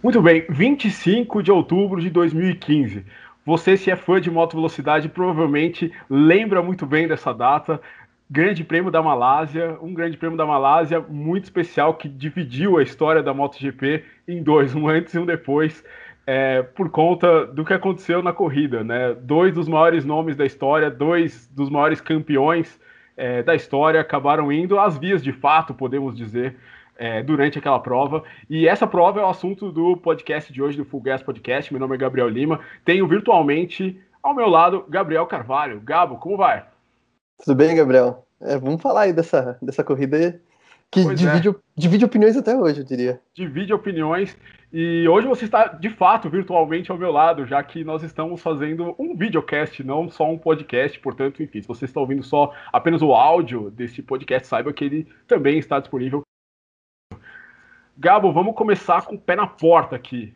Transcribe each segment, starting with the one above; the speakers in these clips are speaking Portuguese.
Muito bem, 25 de outubro de 2015. Você, se é fã de moto velocidade, provavelmente lembra muito bem dessa data. Grande Prêmio da Malásia, um Grande Prêmio da Malásia muito especial que dividiu a história da MotoGP em dois, um antes e um depois, é, por conta do que aconteceu na corrida, né? Dois dos maiores nomes da história, dois dos maiores campeões é, da história acabaram indo às vias de fato, podemos dizer é, durante aquela prova. E essa prova é o assunto do podcast de hoje, do Full Gas Podcast. Meu nome é Gabriel Lima. Tenho virtualmente ao meu lado Gabriel Carvalho. Gabo, como vai? Tudo bem, Gabriel? É, vamos falar aí dessa, dessa corrida que divide, é. divide opiniões até hoje, eu diria. Divide opiniões. E hoje você está, de fato, virtualmente ao meu lado, já que nós estamos fazendo um videocast, não só um podcast. Portanto, enfim, se você está ouvindo só apenas o áudio desse podcast, saiba que ele também está disponível Gabo, vamos começar com o pé na porta aqui.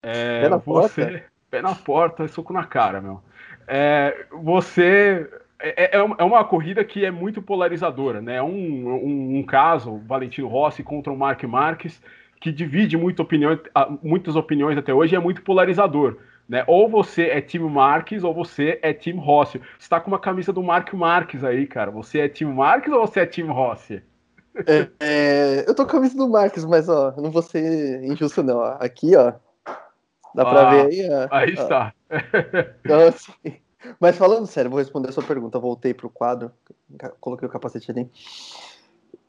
É, pé na você, porta? Pé na porta, soco na cara, meu. É, você. É, é, é, uma corrida que é muito polarizadora, né? Um, um, um caso, Valentino Rossi contra o Mark Marques, que divide muito opinião, muitas opiniões até hoje e é muito polarizador. Né? Ou você é time Marques ou você é time Rossi. Você está com uma camisa do Mark Marques aí, cara. Você é time Marques ou você é time Rossi? É, é, eu tô com a camisa do Marcos, mas ó, não vou ser injusto, não. Aqui, ó. Dá pra ah, ver aí, ó. Aí ó. está. Então, assim, mas falando sério, vou responder a sua pergunta. Voltei pro quadro, coloquei o capacete ali.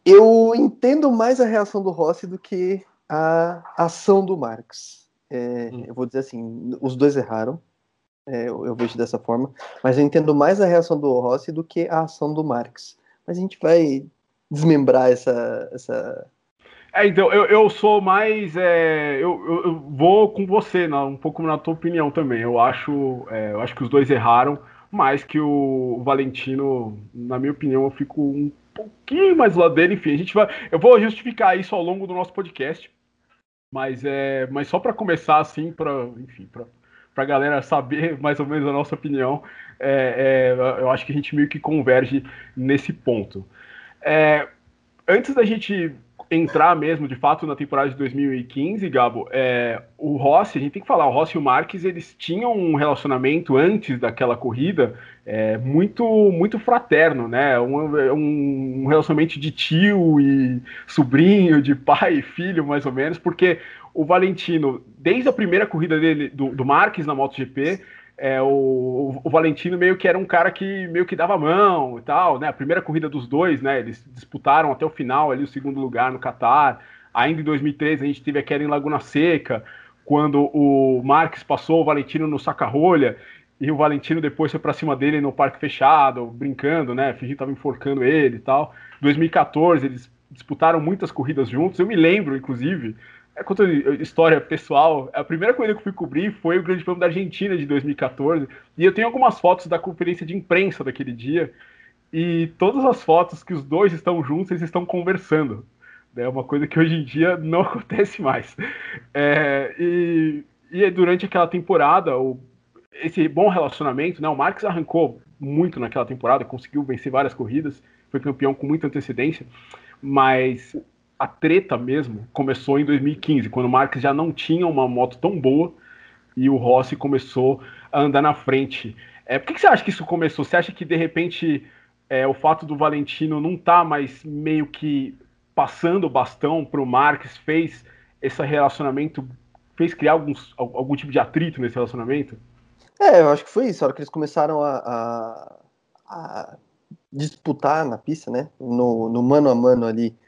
Eu entendo mais a reação do Rossi do que a ação do Marcos. É, hum. Eu vou dizer assim, os dois erraram. É, eu, eu, vejo dessa forma, mas eu entendo mais a reação do Rossi do que a ação do Marx. Mas a gente vai desmembrar essa. essa... É, então, eu, eu sou mais. É, eu, eu, eu, vou com você, não, um pouco na tua opinião também. Eu acho, é, eu acho que os dois erraram, mais que o Valentino, na minha opinião, eu fico um pouquinho mais lado dele. Enfim, a gente vai. Eu vou justificar isso ao longo do nosso podcast. Mas, é, mas só para começar, assim, para enfim, para a galera saber mais ou menos a nossa opinião, é, é, eu acho que a gente meio que converge nesse ponto. É, antes da gente entrar mesmo, de fato, na temporada de 2015, Gabo, é, o Rossi, a gente tem que falar, o Rossi e o Marques, eles tinham um relacionamento antes daquela corrida é, muito muito fraterno, né? Um, um, relacionamento de tio e sobrinho, de pai e filho, mais ou menos, porque o Valentino, desde a primeira corrida dele, do, do Marques na MotoGP, é, o, o, Valentino meio que era um cara que meio que dava mão e tal, né? A primeira corrida dos dois, né? Eles disputaram até o final ali o segundo lugar no Catar. Ainda em 2013 a gente teve aquela em Laguna Seca, quando o Marques passou o Valentino no saca-rolha e o Valentino depois foi para cima dele no parque fechado, brincando, né? Fingindo que tava enforcando ele e tal. 2014 eles disputaram muitas corridas juntos. Eu me lembro, inclusive, é contando história pessoal, a primeira corrida que eu fui cobrir foi o Grande Prêmio da Argentina de 2014, e eu tenho algumas fotos da conferência de imprensa daquele dia, e todas as fotos que os dois estão juntos, eles estão conversando. É uma coisa que hoje em dia não acontece mais. É, e, e durante aquela temporada, o, esse bom relacionamento, né, o Marques arrancou muito naquela temporada, conseguiu vencer várias corridas, foi campeão com muita antecedência, mas a treta mesmo começou em 2015, quando o Marques já não tinha uma moto tão boa e o Rossi começou a andar na frente. É, por que, que você acha que isso começou? Você acha que de repente é, o fato do Valentino não estar tá mais meio que passando o bastão para o Marques fez esse relacionamento, fez criar alguns, algum tipo de atrito nesse relacionamento? É, eu acho que foi isso. A hora que eles começaram a, a, a disputar na pista, né? No, no mano a mano ali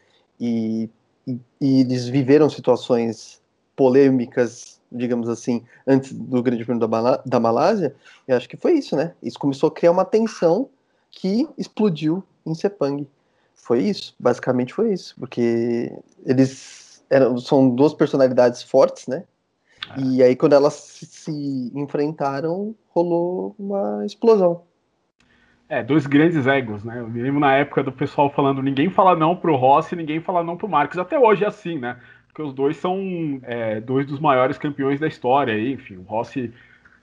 e, e, e eles viveram situações polêmicas, digamos assim, antes do Grande Prêmio da, da Malásia, eu acho que foi isso, né? Isso começou a criar uma tensão que explodiu em Sepang. Foi isso, basicamente foi isso, porque eles eram, são duas personalidades fortes, né? É. E aí quando elas se enfrentaram, rolou uma explosão. É, dois grandes egos, né? Eu me lembro na época do pessoal falando ninguém fala não pro Rossi, ninguém fala não pro Marcos. Até hoje é assim, né? Porque os dois são é, dois dos maiores campeões da história. E, enfim, o Rossi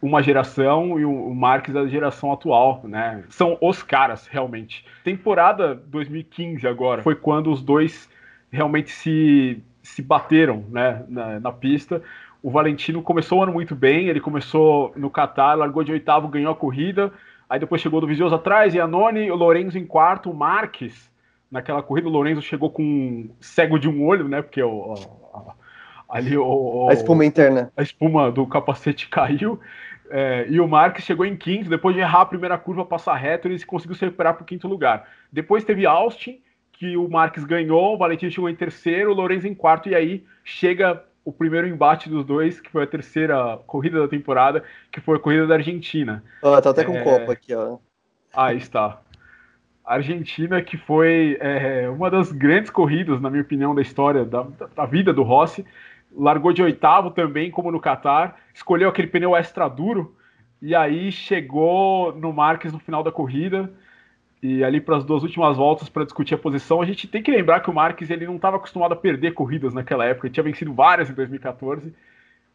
uma geração e o Marques da geração atual, né? São os caras, realmente. Temporada 2015 agora foi quando os dois realmente se se bateram né, na, na, pista. O Valentino começou o ano muito bem, ele começou no Qatar, largou de oitavo, ganhou a corrida, aí depois chegou do Vizioso atrás, e a Noni, o Lorenzo em quarto, o Marques, naquela corrida, o Lorenzo chegou com cego de um olho, né, porque o, a, ali o, a espuma interna. A espuma do capacete caiu, é, e o Marques chegou em quinto, depois de errar a primeira curva, passar reto, ele conseguiu se recuperar para o quinto lugar. Depois teve Austin, que o Marques ganhou, o Valentino chegou em terceiro, o Lorenzo em quarto, e aí chega o primeiro embate dos dois, que foi a terceira corrida da temporada, que foi a corrida da Argentina. Oh, tá até com é... copo aqui, ó. Aí está. Argentina, que foi é, uma das grandes corridas, na minha opinião, da história, da, da vida do Rossi. Largou de oitavo também, como no Qatar. Escolheu aquele pneu extra duro. E aí chegou no Marques no final da corrida e ali para as duas últimas voltas para discutir a posição, a gente tem que lembrar que o Marques ele não estava acostumado a perder corridas naquela época, ele tinha vencido várias em 2014.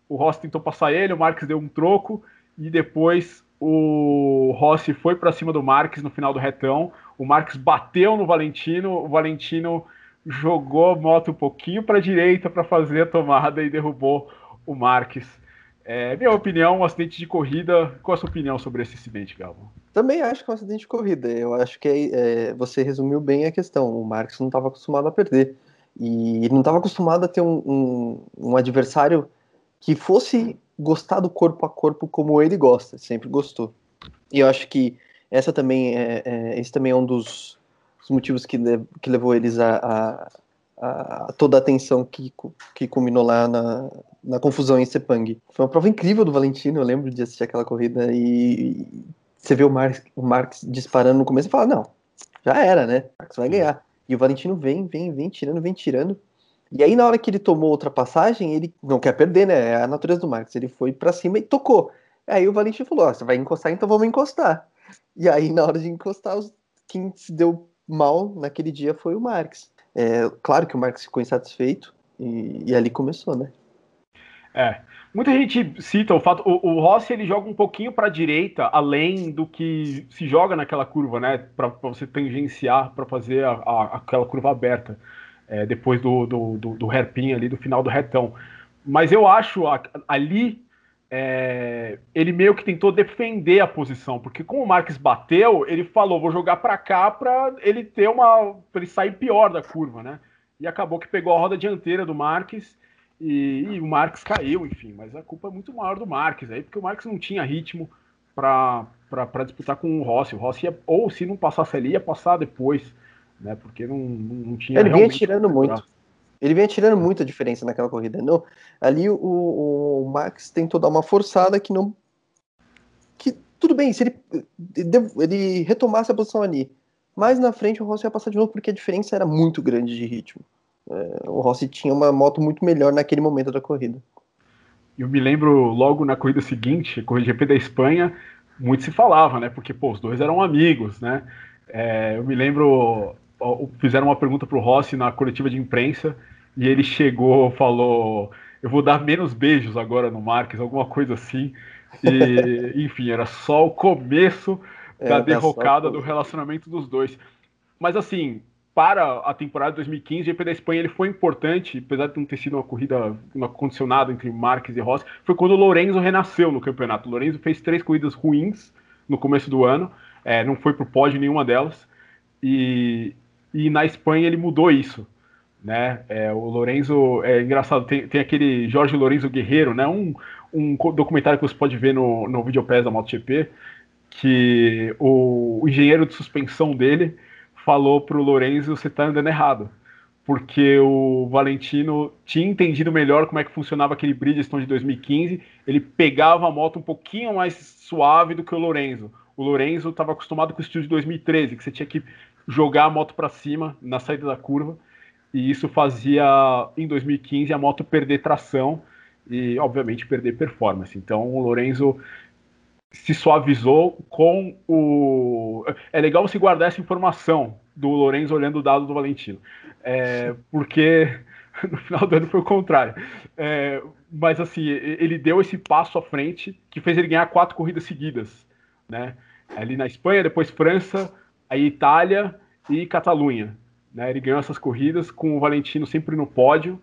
O Rossi tentou passar ele, o Marques deu um troco e depois o Rossi foi para cima do Marques no final do retão. O Marques bateu no Valentino, o Valentino jogou a moto um pouquinho para a direita para fazer a tomada e derrubou o Marques. É, minha opinião, um acidente de corrida. Qual a sua opinião sobre esse acidente, Galvão? Também acho que é um acidente de corrida. Eu acho que é, você resumiu bem a questão. O Marcos não estava acostumado a perder. E ele não estava acostumado a ter um, um, um, adversário que fosse gostar do corpo a corpo como ele gosta, sempre gostou. E eu acho que essa também é, é esse também é um dos, dos motivos que, que levou eles a, a, a, toda a atenção que, que culminou lá na, na confusão em Sepang. Foi uma prova incrível do Valentino, eu lembro de assistir aquela corrida e você vê o Marx, o Marx disparando no começo e fala, não, já era, né? O Marx vai ganhar. E o Valentino vem, vem, vem tirando, vem tirando. E aí, na hora que ele tomou outra passagem, ele não quer perder, né? É a natureza do Marx. Ele foi para cima e tocou. Aí o Valentino falou: oh, você vai encostar, então vamos encostar. E aí, na hora de encostar, quem se deu mal naquele dia foi o Marx. É, claro que o Marx ficou insatisfeito e, e ali começou, né? É. Muita gente cita o fato, o, o Rossi ele joga um pouquinho para a direita, além do que se joga naquela curva, né? Para você tangenciar, para fazer a, a, aquela curva aberta, é, depois do, do, do, do hairpin ali, do final do retão. Mas eu acho a, ali é, ele meio que tentou defender a posição, porque como o Marques bateu, ele falou: vou jogar para cá para ele ter uma. para ele sair pior da curva, né? E acabou que pegou a roda dianteira do Marques e, e, o Marques caiu, enfim, mas a culpa é muito maior do Marques aí, porque o Marques não tinha ritmo para disputar com o Rossi. O Rossi ia, ou se não passasse ali, ia passar depois, né? Porque não, não tinha. Ele vinha tirando muito. Ele vinha tirando muita diferença naquela corrida. Não, ali o, o Max tentou dar uma forçada que não. Que tudo bem, se ele, ele retomasse a posição ali. Mas na frente o Rossi ia passar de novo porque a diferença era muito grande de ritmo. É, o Rossi tinha uma moto muito melhor naquele momento da corrida. Eu me lembro logo na corrida seguinte, corrida GP da Espanha, muito se falava, né? Porque pô, os dois eram amigos, né? É, eu me lembro, fizeram uma pergunta para o Rossi na coletiva de imprensa e ele chegou, falou: Eu vou dar menos beijos agora no Marques, alguma coisa assim. E, enfim, era só o começo é, da derrocada do relacionamento dos dois. Mas assim, para a temporada de 2015, o GP da Espanha ele foi importante, apesar de não ter sido uma corrida uma condicionada entre Marques e Rossi, foi quando o Lorenzo renasceu no campeonato. O Lorenzo fez três corridas ruins no começo do ano, é, não foi para o pódio nenhuma delas, e, e na Espanha ele mudou isso. Né? É, o Lorenzo, é engraçado, tem, tem aquele Jorge Lorenzo Guerreiro, né? um, um documentário que você pode ver no, no Videopass da MotoGP, que o, o engenheiro de suspensão dele falou para o Lorenzo: você está andando errado. Porque o Valentino tinha entendido melhor como é que funcionava aquele Bridgestone de 2015. Ele pegava a moto um pouquinho mais suave do que o Lorenzo. O Lorenzo estava acostumado com o estilo de 2013, que você tinha que jogar a moto para cima na saída da curva. E isso fazia, em 2015, a moto perder tração e, obviamente, perder performance. Então, o Lorenzo se suavizou com o. É legal você guardar essa informação do Lourenço olhando o dado do Valentino, é, porque no final do ano foi o contrário. É, mas assim, ele deu esse passo à frente que fez ele ganhar quatro corridas seguidas, né? Ali na Espanha, depois França, aí Itália e Catalunha. Né? Ele ganhou essas corridas com o Valentino sempre no pódio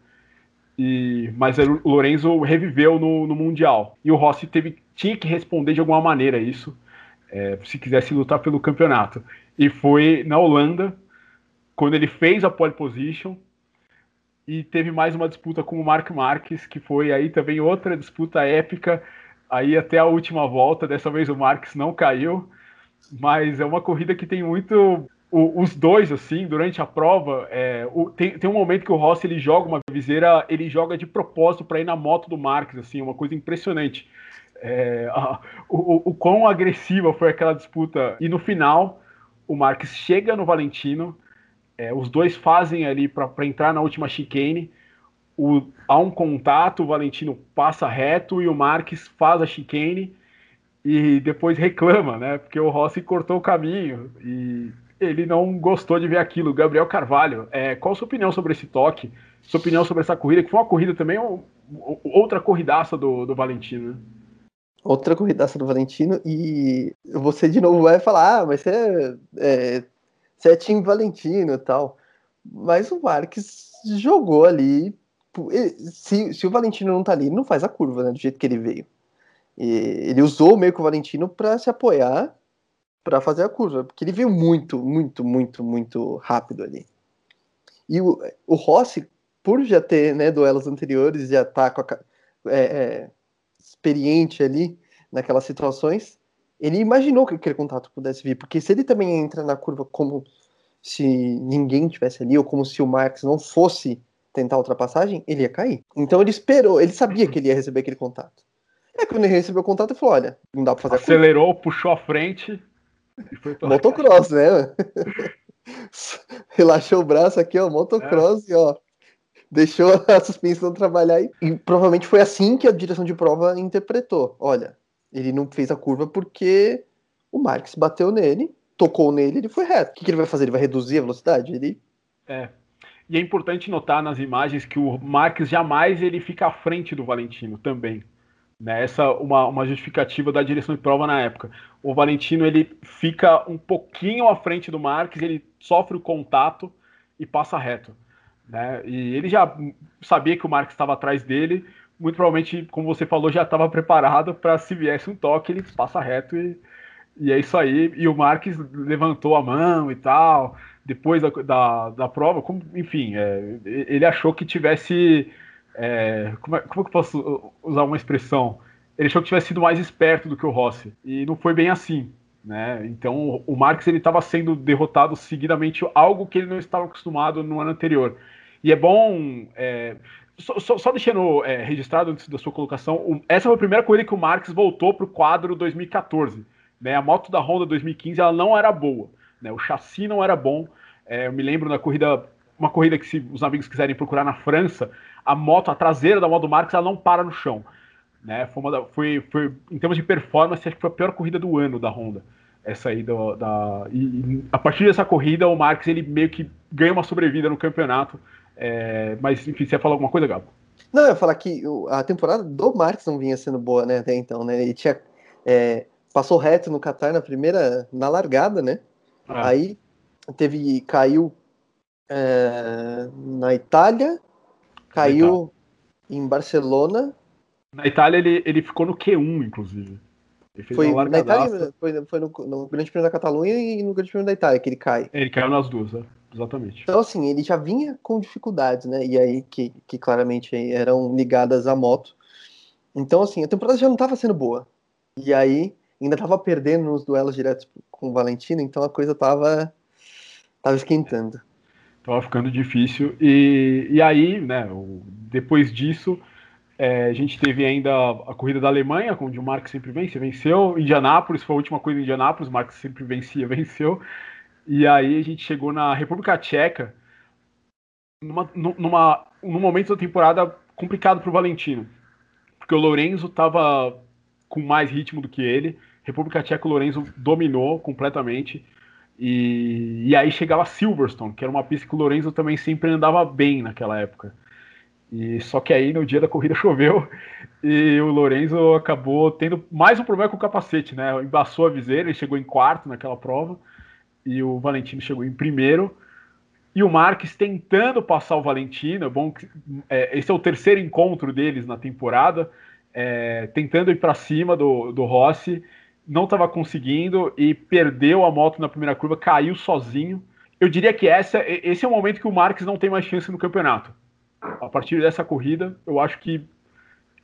E, mas o Lorenzo reviveu no, no Mundial. E o Rossi teve, tinha que responder de alguma maneira isso, é, se quisesse lutar pelo campeonato. E foi na Holanda, quando ele fez a pole position, e teve mais uma disputa com o Mark Marques, que foi aí também outra disputa épica, aí até a última volta, dessa vez o Marques não caiu, mas é uma corrida que tem muito o, os dois assim durante a prova é, o, tem, tem um momento que o Rossi ele joga uma viseira ele joga de propósito para ir na moto do Marques assim uma coisa impressionante é, a, o, o quão agressiva foi aquela disputa e no final o Marques chega no Valentino é, os dois fazem ali para entrar na última chicane. O, há um contato, o Valentino passa reto e o Marques faz a chicane e depois reclama, né? Porque o Rossi cortou o caminho e ele não gostou de ver aquilo. Gabriel Carvalho, é, qual a sua opinião sobre esse toque? Sua opinião sobre essa corrida, que foi uma corrida também, outra corridaça do, do Valentino? Outra corridaça do Valentino, e você de novo vai falar, ah, mas você é, é você é time Valentino e tal. Mas o Marques jogou ali. Se, se o Valentino não tá ali, não faz a curva, né? Do jeito que ele veio. E ele usou meio que o Valentino para se apoiar para fazer a curva, porque ele veio muito, muito, muito, muito rápido ali. E o, o Rossi, por já ter né, duelos anteriores, já tá com a, é, é, experiente ali naquelas situações, ele imaginou que aquele contato pudesse vir, porque se ele também entra na curva como se ninguém tivesse ali, ou como se o Marx não fosse tentar a ultrapassagem, ele ia cair. Então ele esperou, ele sabia que ele ia receber aquele contato. É quando ele recebeu o contato, ele falou: olha, não dá pra fazer Acelerou, puxou a frente. Motocross, né? Relaxou o braço aqui, ó, motocross, é. e ó. Deixou a suspensão trabalhar e, e provavelmente foi assim que a direção de prova interpretou. Olha, ele não fez a curva porque o Marx bateu nele, tocou nele, ele foi reto. O que, que ele vai fazer? Ele vai reduzir a velocidade? Ele... É. E é importante notar nas imagens que o Marx jamais ele fica à frente do Valentino também. Né? Essa uma, uma justificativa da direção de prova na época. O Valentino ele fica um pouquinho à frente do Marx, ele sofre o contato e passa reto. Né? E ele já sabia que o Marx estava atrás dele, muito provavelmente, como você falou, já estava preparado para se viesse um toque, ele passa reto e, e é isso aí. E o Marques levantou a mão e tal, depois da, da, da prova, como, enfim, é, ele achou que tivesse. É, como, é, como é que eu posso usar uma expressão? Ele achou que tivesse sido mais esperto do que o Rossi. E não foi bem assim. Né? Então o Marques ele estava sendo derrotado seguidamente, algo que ele não estava acostumado no ano anterior. E é bom. É, só, só, só deixando é, registrado antes da sua colocação, o, essa foi a primeira coisa que o Marx voltou para o quadro 2014. Né? A moto da Honda 2015 ela não era boa, né? o chassi não era bom. É, eu me lembro da corrida, uma corrida que se os amigos quiserem procurar na França, a moto, a traseira da moto do Marx, ela não para no chão. Né? Foi, foi, foi, em termos de performance, acho que foi a pior corrida do ano da Honda. Essa aí do, da. E, e a partir dessa corrida, o Marx ele meio que ganha uma sobrevida no campeonato é, mas, enfim, você ia falar alguma coisa, Gabo? Não, eu ia falar que a temporada do Marques não vinha sendo boa, né, até então, né? Ele tinha. É, passou reto no Qatar na primeira. na largada, né? Ah. Aí teve. caiu é, na Itália, caiu em Barcelona. Na Itália ele, ele ficou no Q1, inclusive. foi na Itália, foi, foi no, no, Grande Prêmio da Catalunha e no Grande Prêmio da Itália que ele cai. Ele caiu nas duas, né? Exatamente. Então, assim, ele já vinha com dificuldades, né? E aí, que, que claramente eram ligadas à moto. Então, assim, a temporada já não estava sendo boa. E aí, ainda estava perdendo nos duelos diretos com o Valentino, então a coisa estava tava esquentando. Tava ficando difícil. E, e aí, né, depois disso, é, a gente teve ainda a corrida da Alemanha, onde o Marx sempre vence, venceu. Indianápolis foi a última coisa em Indianápolis, o Marx sempre vencia, venceu. E aí a gente chegou na República Tcheca, numa, numa, num momento da temporada complicado para o Valentino. Porque o Lorenzo estava com mais ritmo do que ele. República Tcheca, o Lorenzo dominou completamente. E, e aí chegava Silverstone, que era uma pista que o Lorenzo também sempre andava bem naquela época. E só que aí no dia da corrida choveu e o Lorenzo acabou tendo mais um problema com o capacete, né? Embaçou a viseira, ele chegou em quarto naquela prova e o Valentino chegou em primeiro. e o Marques tentando passar o Valentino. É bom é, esse é o terceiro encontro deles na temporada, é, tentando ir para cima do, do Rossi, não estava conseguindo e perdeu a moto na primeira curva, caiu sozinho. Eu diria que essa, esse é o momento que o Marques não tem mais chance no campeonato. A partir dessa corrida, eu acho que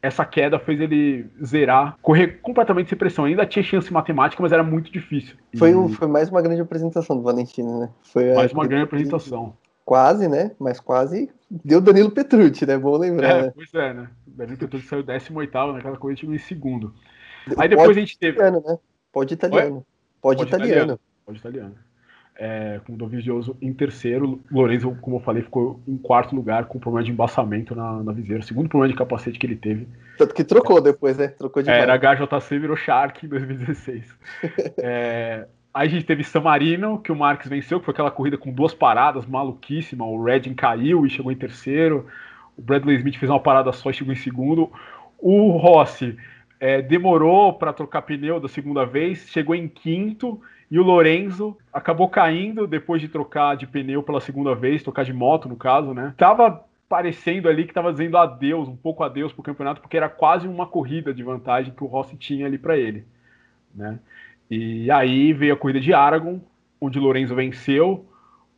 essa queda fez ele zerar, correr completamente sem pressão. Ainda tinha chance matemática, mas era muito difícil. Foi, um, foi mais uma grande apresentação do Valentino, né? Foi mais uma grande apresentação. Quase, né? Mas quase deu Danilo Petrucci, né? Bom lembrar. É, né? Pois é, né? Danilo Petrucci saiu 18 naquela corrida e chegou em segundo. Aí depois Pode a gente teve. Italiano, né? Pode italiano. Pode, Pode italiano. italiano. Pode italiano é, com o Dovizioso em terceiro. Lorenzo, como eu falei, ficou em quarto lugar com problema de embaçamento na, na viseira. Segundo problema de capacete que ele teve. Tanto que trocou depois, né? Trocou de é, Era HJC, virou Shark em 2016. é, aí a gente teve San Marino, que o Marques venceu, que foi aquela corrida com duas paradas, maluquíssima. O Redding caiu e chegou em terceiro. O Bradley Smith fez uma parada só e chegou em segundo. O Rossi é, demorou para trocar pneu da segunda vez, chegou em quinto e o Lorenzo acabou caindo depois de trocar de pneu pela segunda vez, trocar de moto no caso, né? Tava parecendo ali que tava dizendo adeus, um pouco adeus pro campeonato, porque era quase uma corrida de vantagem que o Rossi tinha ali para ele, né? E aí veio a corrida de Aragon, onde o Lorenzo venceu,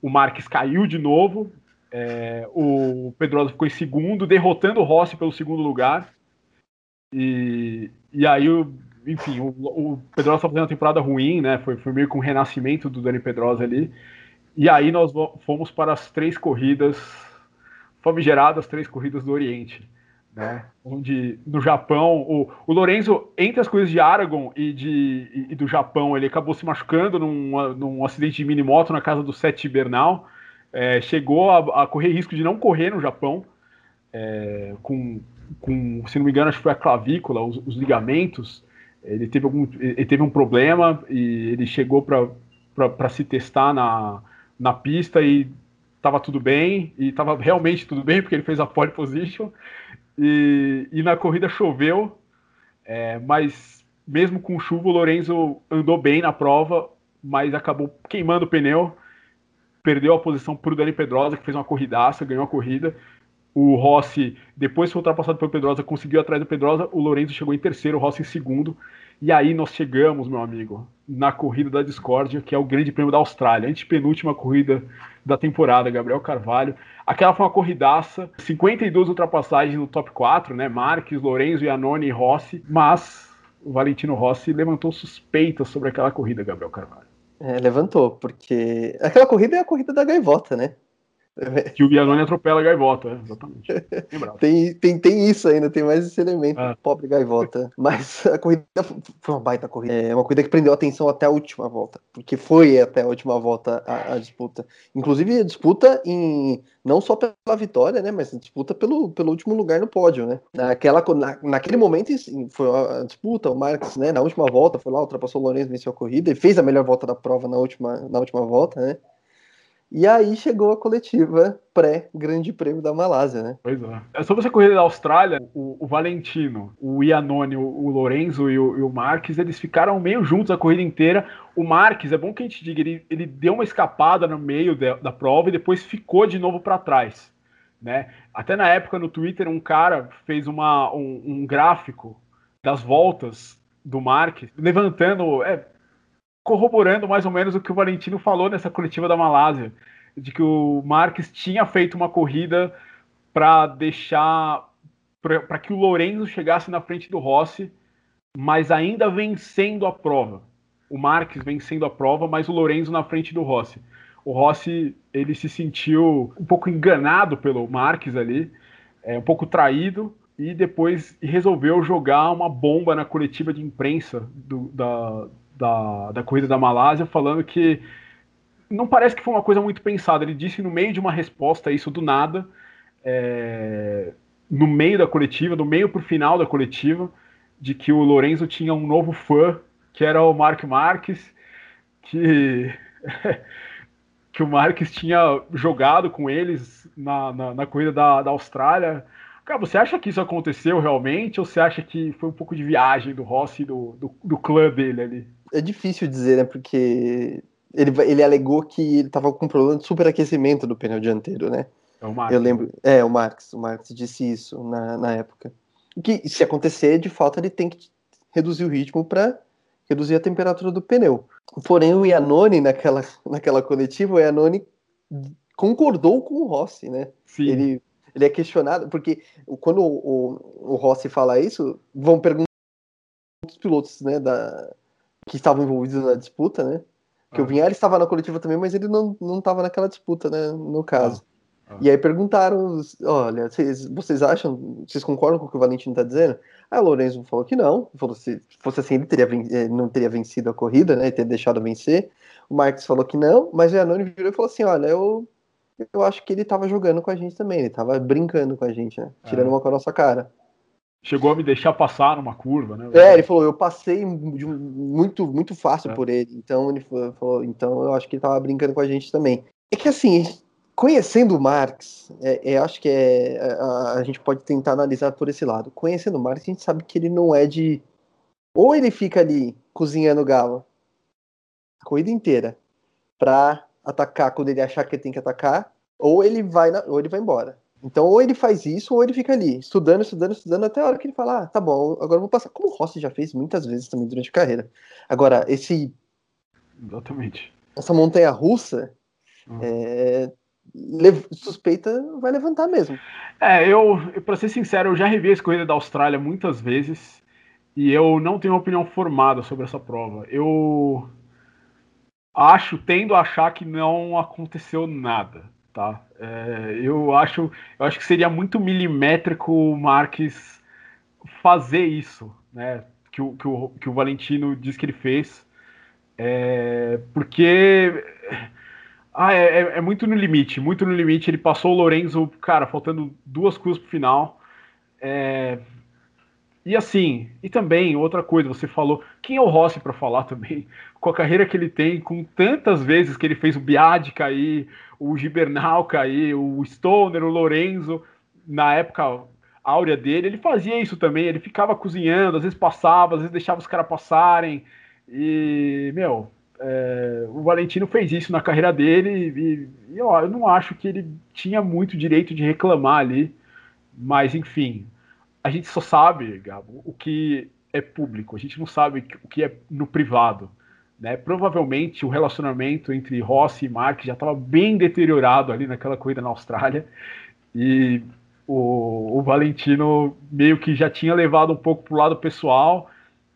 o Marques caiu de novo, é, o Pedrosa ficou em segundo, derrotando o Rossi pelo segundo lugar. E, e aí o enfim, o, o Pedrosa estava fazendo uma temporada ruim, né? Foi, foi meio com um renascimento do Dani Pedrosa ali. E aí nós fomos para as três corridas, famigeradas três corridas do Oriente, né? Onde no Japão, o, o Lorenzo, entre as coisas de Aragon e, de, e, do Japão, ele acabou se machucando num, num acidente de minimoto na casa do Sete Bernal. É, chegou a, a, correr risco de não correr no Japão, é, com, com, se não me engano, acho que foi a clavícula, os, os ligamentos ele teve, algum, ele teve um problema e ele chegou para se testar na, na pista e estava tudo bem, e estava realmente tudo bem, porque ele fez a pole position, e, e na corrida choveu, é, mas mesmo com chuva o Lorenzo andou bem na prova, mas acabou queimando o pneu, perdeu a posição para o Dani Pedrosa, que fez uma corridaça, ganhou a corrida, o Rossi, depois foi ultrapassado pelo Pedrosa, conseguiu atrás do Pedrosa, o Lourenço chegou em terceiro, o Rossi em segundo. E aí nós chegamos, meu amigo, na corrida da discórdia, que é o Grande Prêmio da Austrália, antepenúltima corrida da temporada, Gabriel Carvalho. Aquela foi uma corridaça, 52 ultrapassagens no top 4, né? Marques, Lorenzo, Iannone e Rossi, mas o Valentino Rossi levantou suspeitas sobre aquela corrida, Gabriel Carvalho. É, levantou, porque aquela corrida é a corrida da gaivota, né? Que o Bianoni atropela a gaivota, é, exatamente. tem, tem, tem isso ainda, tem mais esse elemento, é. pobre gaivota. Mas a corrida foi uma baita corrida. É uma corrida que prendeu atenção até a última volta, porque foi até a última volta a, a disputa. Inclusive a disputa em não só pela vitória, né, mas a disputa pelo, pelo último lugar no pódio, né? Naquela, na, naquele momento foi a disputa, o Marx, né, na última volta foi lá, ultrapassou o Lourenço, venceu a corrida e fez a melhor volta da prova na última, na última volta, né? E aí chegou a coletiva pré-Grande Prêmio da Malásia, né? Pois é. é sobre essa corrida da Austrália, o, o Valentino, o Iannone, o, o Lorenzo e o, e o Marques, eles ficaram meio juntos a corrida inteira. O Marques, é bom que a gente diga, ele, ele deu uma escapada no meio de, da prova e depois ficou de novo para trás. Né? Até na época no Twitter, um cara fez uma, um, um gráfico das voltas do Marques, levantando, é, corroborando mais ou menos o que o Valentino falou nessa coletiva da Malásia, de que o Marques tinha feito uma corrida para deixar para que o Lorenzo chegasse na frente do Rossi, mas ainda vencendo a prova. O Marques vencendo a prova, mas o Lorenzo na frente do Rossi. O Rossi ele se sentiu um pouco enganado pelo Marques ali, é, um pouco traído, e depois resolveu jogar uma bomba na coletiva de imprensa do, da, da, da corrida da Malásia, falando que não parece que foi uma coisa muito pensada. Ele disse no meio de uma resposta isso do nada, é, no meio da coletiva, no meio para o final da coletiva, de que o Lorenzo tinha um novo fã, que era o Mark Marques, que, que o Marques tinha jogado com eles na, na, na corrida da, da Austrália. Cara, você acha que isso aconteceu realmente ou você acha que foi um pouco de viagem do Rossi e do, do, do clã dele ali? É difícil dizer, né? Porque ele, ele alegou que ele estava com problema de superaquecimento do pneu dianteiro, né? É o Marx. Eu lembro. É, o Marx. O Marx disse isso na, na época. Que se acontecer, de fato, ele tem que reduzir o ritmo para reduzir a temperatura do pneu. Porém, o Iannone, naquela, naquela coletiva, o Iannone concordou com o Rossi, né? Sim. Ele, ele é questionado, porque quando o, o, o Rossi fala isso, vão perguntar os pilotos, né, da, que estavam envolvidos na disputa, né? Que ah. o Vinhales estava na coletiva também, mas ele não estava naquela disputa, né? No caso. Ah. Ah. E aí perguntaram, olha, vocês, vocês acham, vocês concordam com o que o Valentino está dizendo? Aí o Lorenzo falou que não, falou que se fosse assim ele teria, eh, não teria vencido a corrida, né? Teria deixado vencer. O Marques falou que não, mas o Janone virou e falou assim, olha, eu, eu acho que ele estava jogando com a gente também, ele estava brincando com a gente, né? Tirando é. uma com a nossa cara. Chegou a me deixar passar numa curva, né? É, ele falou, eu passei muito, muito fácil é. por ele. Então ele falou, então eu acho que ele tava brincando com a gente também. É que assim, conhecendo o Marx, é, é, acho que é, a, a, gente pode tentar analisar por esse lado. Conhecendo o Marx, a gente sabe que ele não é de. Ou ele fica ali cozinhando galo a corrida inteira pra atacar quando ele achar que ele tem que atacar, ou ele vai, na, ou ele vai embora. Então, ou ele faz isso, ou ele fica ali, estudando, estudando, estudando, até a hora que ele fala, ah, tá bom, agora eu vou passar. Como o Rossi já fez muitas vezes também durante a carreira. Agora, esse. Exatamente. Essa montanha russa, uhum. é, suspeita vai levantar mesmo. É, eu, pra ser sincero, eu já revi essa corrida da Austrália muitas vezes e eu não tenho uma opinião formada sobre essa prova. Eu acho, tendo a achar que não aconteceu nada tá? É, eu acho, eu acho que seria muito milimétrico o Marques fazer isso, né? Que o, que o, que o Valentino diz que ele fez, é, porque ah, é, é, é, muito no limite, muito no limite. Ele passou o Lorenzo, cara, faltando duas cruzes pro final. É, e assim, e também outra coisa, você falou, quem é o Rossi para falar também? Com a carreira que ele tem, com tantas vezes que ele fez o Biad cair, o Gibernal cair, o Stoner, o Lorenzo, na época áurea dele, ele fazia isso também, ele ficava cozinhando, às vezes passava, às vezes deixava os caras passarem. E, meu, é, o Valentino fez isso na carreira dele e, e ó, eu não acho que ele tinha muito direito de reclamar ali, mas enfim, a gente só sabe, Gabo, o que é público, a gente não sabe o que é no privado. Né? Provavelmente o relacionamento entre Rossi e Mark já estava bem deteriorado ali naquela corrida na Austrália e o, o, Valentino meio que já tinha levado um pouco para o lado pessoal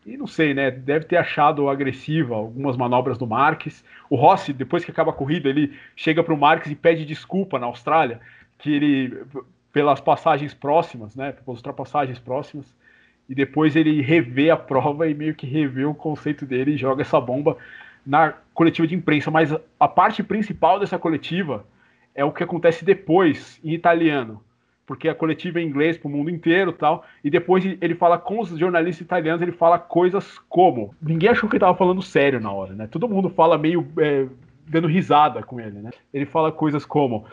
e não sei, né? Deve ter achado agressiva algumas manobras do Marques. O Rossi, depois que acaba a corrida, ele chega para o Marques e pede desculpa na Austrália, que ele pelas passagens próximas, né? Pelas ultrapassagens próximas e depois ele revê a prova e meio que revê o conceito dele e joga essa bomba na coletiva de imprensa. Mas a parte principal dessa coletiva é o que acontece depois em italiano, porque a coletiva é em inglês para o mundo inteiro tal. E depois ele fala com os jornalistas italianos, ele fala coisas como. Ninguém achou que ele estava falando sério na hora, né? Todo mundo fala meio é, dando risada com ele, né? Ele fala coisas como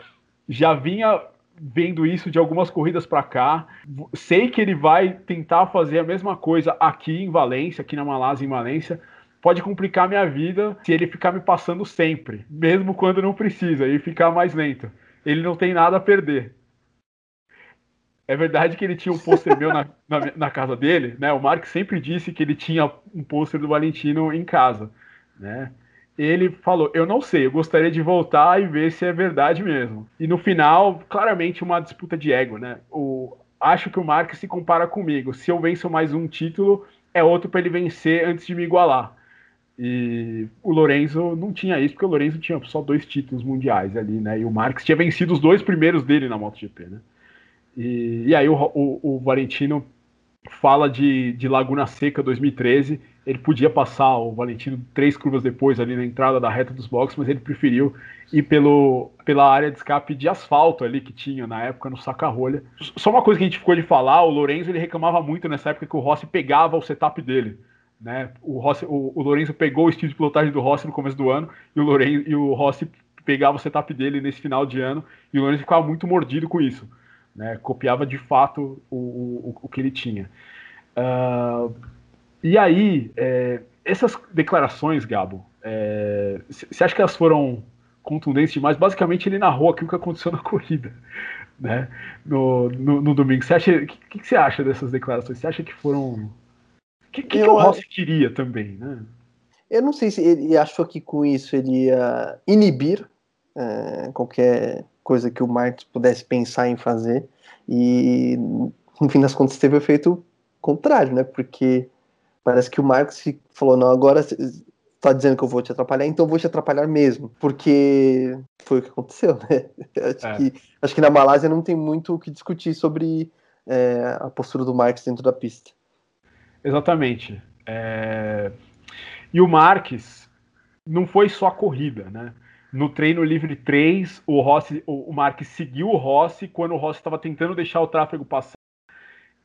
já vinha vendo isso de algumas corridas para cá. Sei que ele vai tentar fazer a mesma coisa aqui em Valência, aqui na Malásia, em Valência. Pode complicar minha vida se ele ficar me passando sempre, mesmo quando não precisa, e ficar mais lento. Ele não tem nada a perder. É verdade que ele tinha um pôster meu na, na, na, casa dele, né? O Mark sempre disse que ele tinha um pôster do Valentino em casa, né? Ele falou: Eu não sei, eu gostaria de voltar e ver se é verdade mesmo. E no final, claramente, uma disputa de ego, né? O, acho que o Marques se compara comigo. Se eu venço mais um título, é outro para ele vencer antes de me igualar. E o Lorenzo não tinha isso, porque o Lorenzo tinha só dois títulos mundiais ali, né? E o Marques tinha vencido os dois primeiros dele na MotoGP, né? E, e aí o, o, o Valentino fala de, de Laguna Seca 2013 ele podia passar o Valentino três curvas depois ali na entrada da reta dos boxes, mas ele preferiu ir pelo, pela área de escape de asfalto ali que tinha na época no saca-rolha. Só uma coisa que a gente ficou de falar, o Lorenzo ele reclamava muito nessa época que o Rossi pegava o setup dele. Né? O, Rossi, o, o Lorenzo pegou o estilo de pilotagem do Rossi no começo do ano e o, Lorenzo, e o Rossi pegava o setup dele nesse final de ano e o Lorenzo ficava muito mordido com isso. Né? Copiava de fato o, o, o que ele tinha. Uh, e aí, é, essas declarações, Gabo, Você é, acha que elas foram contundentes demais? Basicamente, ele narrou aquilo que aconteceu na corrida, né? No, no, no domingo. Você acha? O que, que, você acha dessas declarações? Você acha que foram. O que, que, que o Rossi queria também, né? Eu não sei se ele achou que com isso ele ia inibir é, qualquer coisa que o Marx pudesse pensar em fazer e no fim das contas teve o efeito contrário, né? Porque parece que o Marx falou não agora tá dizendo que eu vou te atrapalhar, então eu vou te atrapalhar mesmo, porque foi o que aconteceu, né? Acho, é. que, acho que na Malásia não tem muito o que discutir sobre é, a postura do Marx dentro da pista. Exatamente. É... E o Marques não foi só a corrida, né? No treino livre 3, o, Rossi, o, o Marques seguiu o Rossi quando o Rossi estava tentando deixar o tráfego passar.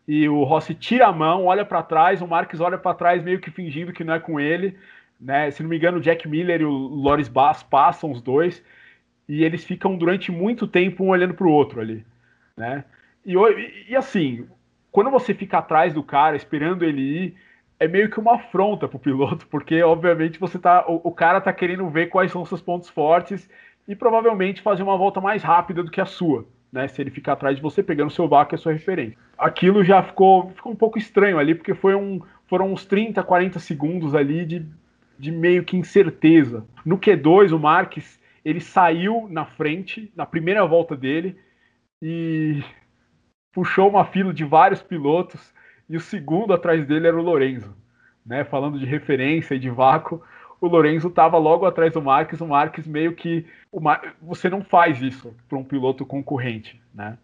E o Rossi tira a mão, olha para trás, o Marques olha para trás meio que fingindo que não é com ele. Né? Se não me engano, o Jack Miller e o Loris Bass passam os dois e eles ficam durante muito tempo um olhando para o outro ali. Né? E, e assim, quando você fica atrás do cara esperando ele ir, é meio que uma afronta pro piloto, porque obviamente você tá. O, o, cara tá querendo ver quais são seus pontos fortes e provavelmente fazer uma volta mais rápida do que a sua, né? Se ele ficar atrás de você, pegando seu vácuo, é sua referência. Aquilo já ficou, ficou um pouco estranho ali, porque foi um, foram uns 30, 40 segundos ali de, de meio que incerteza. No Q2, o Marques ele saiu na frente, na primeira volta dele, e puxou uma fila de vários pilotos e o segundo atrás dele era o Lorenzo. Né? Falando de referência e de vácuo, o Lorenzo estava logo atrás do Marques, o Marques meio que. O Mar... Você não faz isso para um piloto concorrente. Né?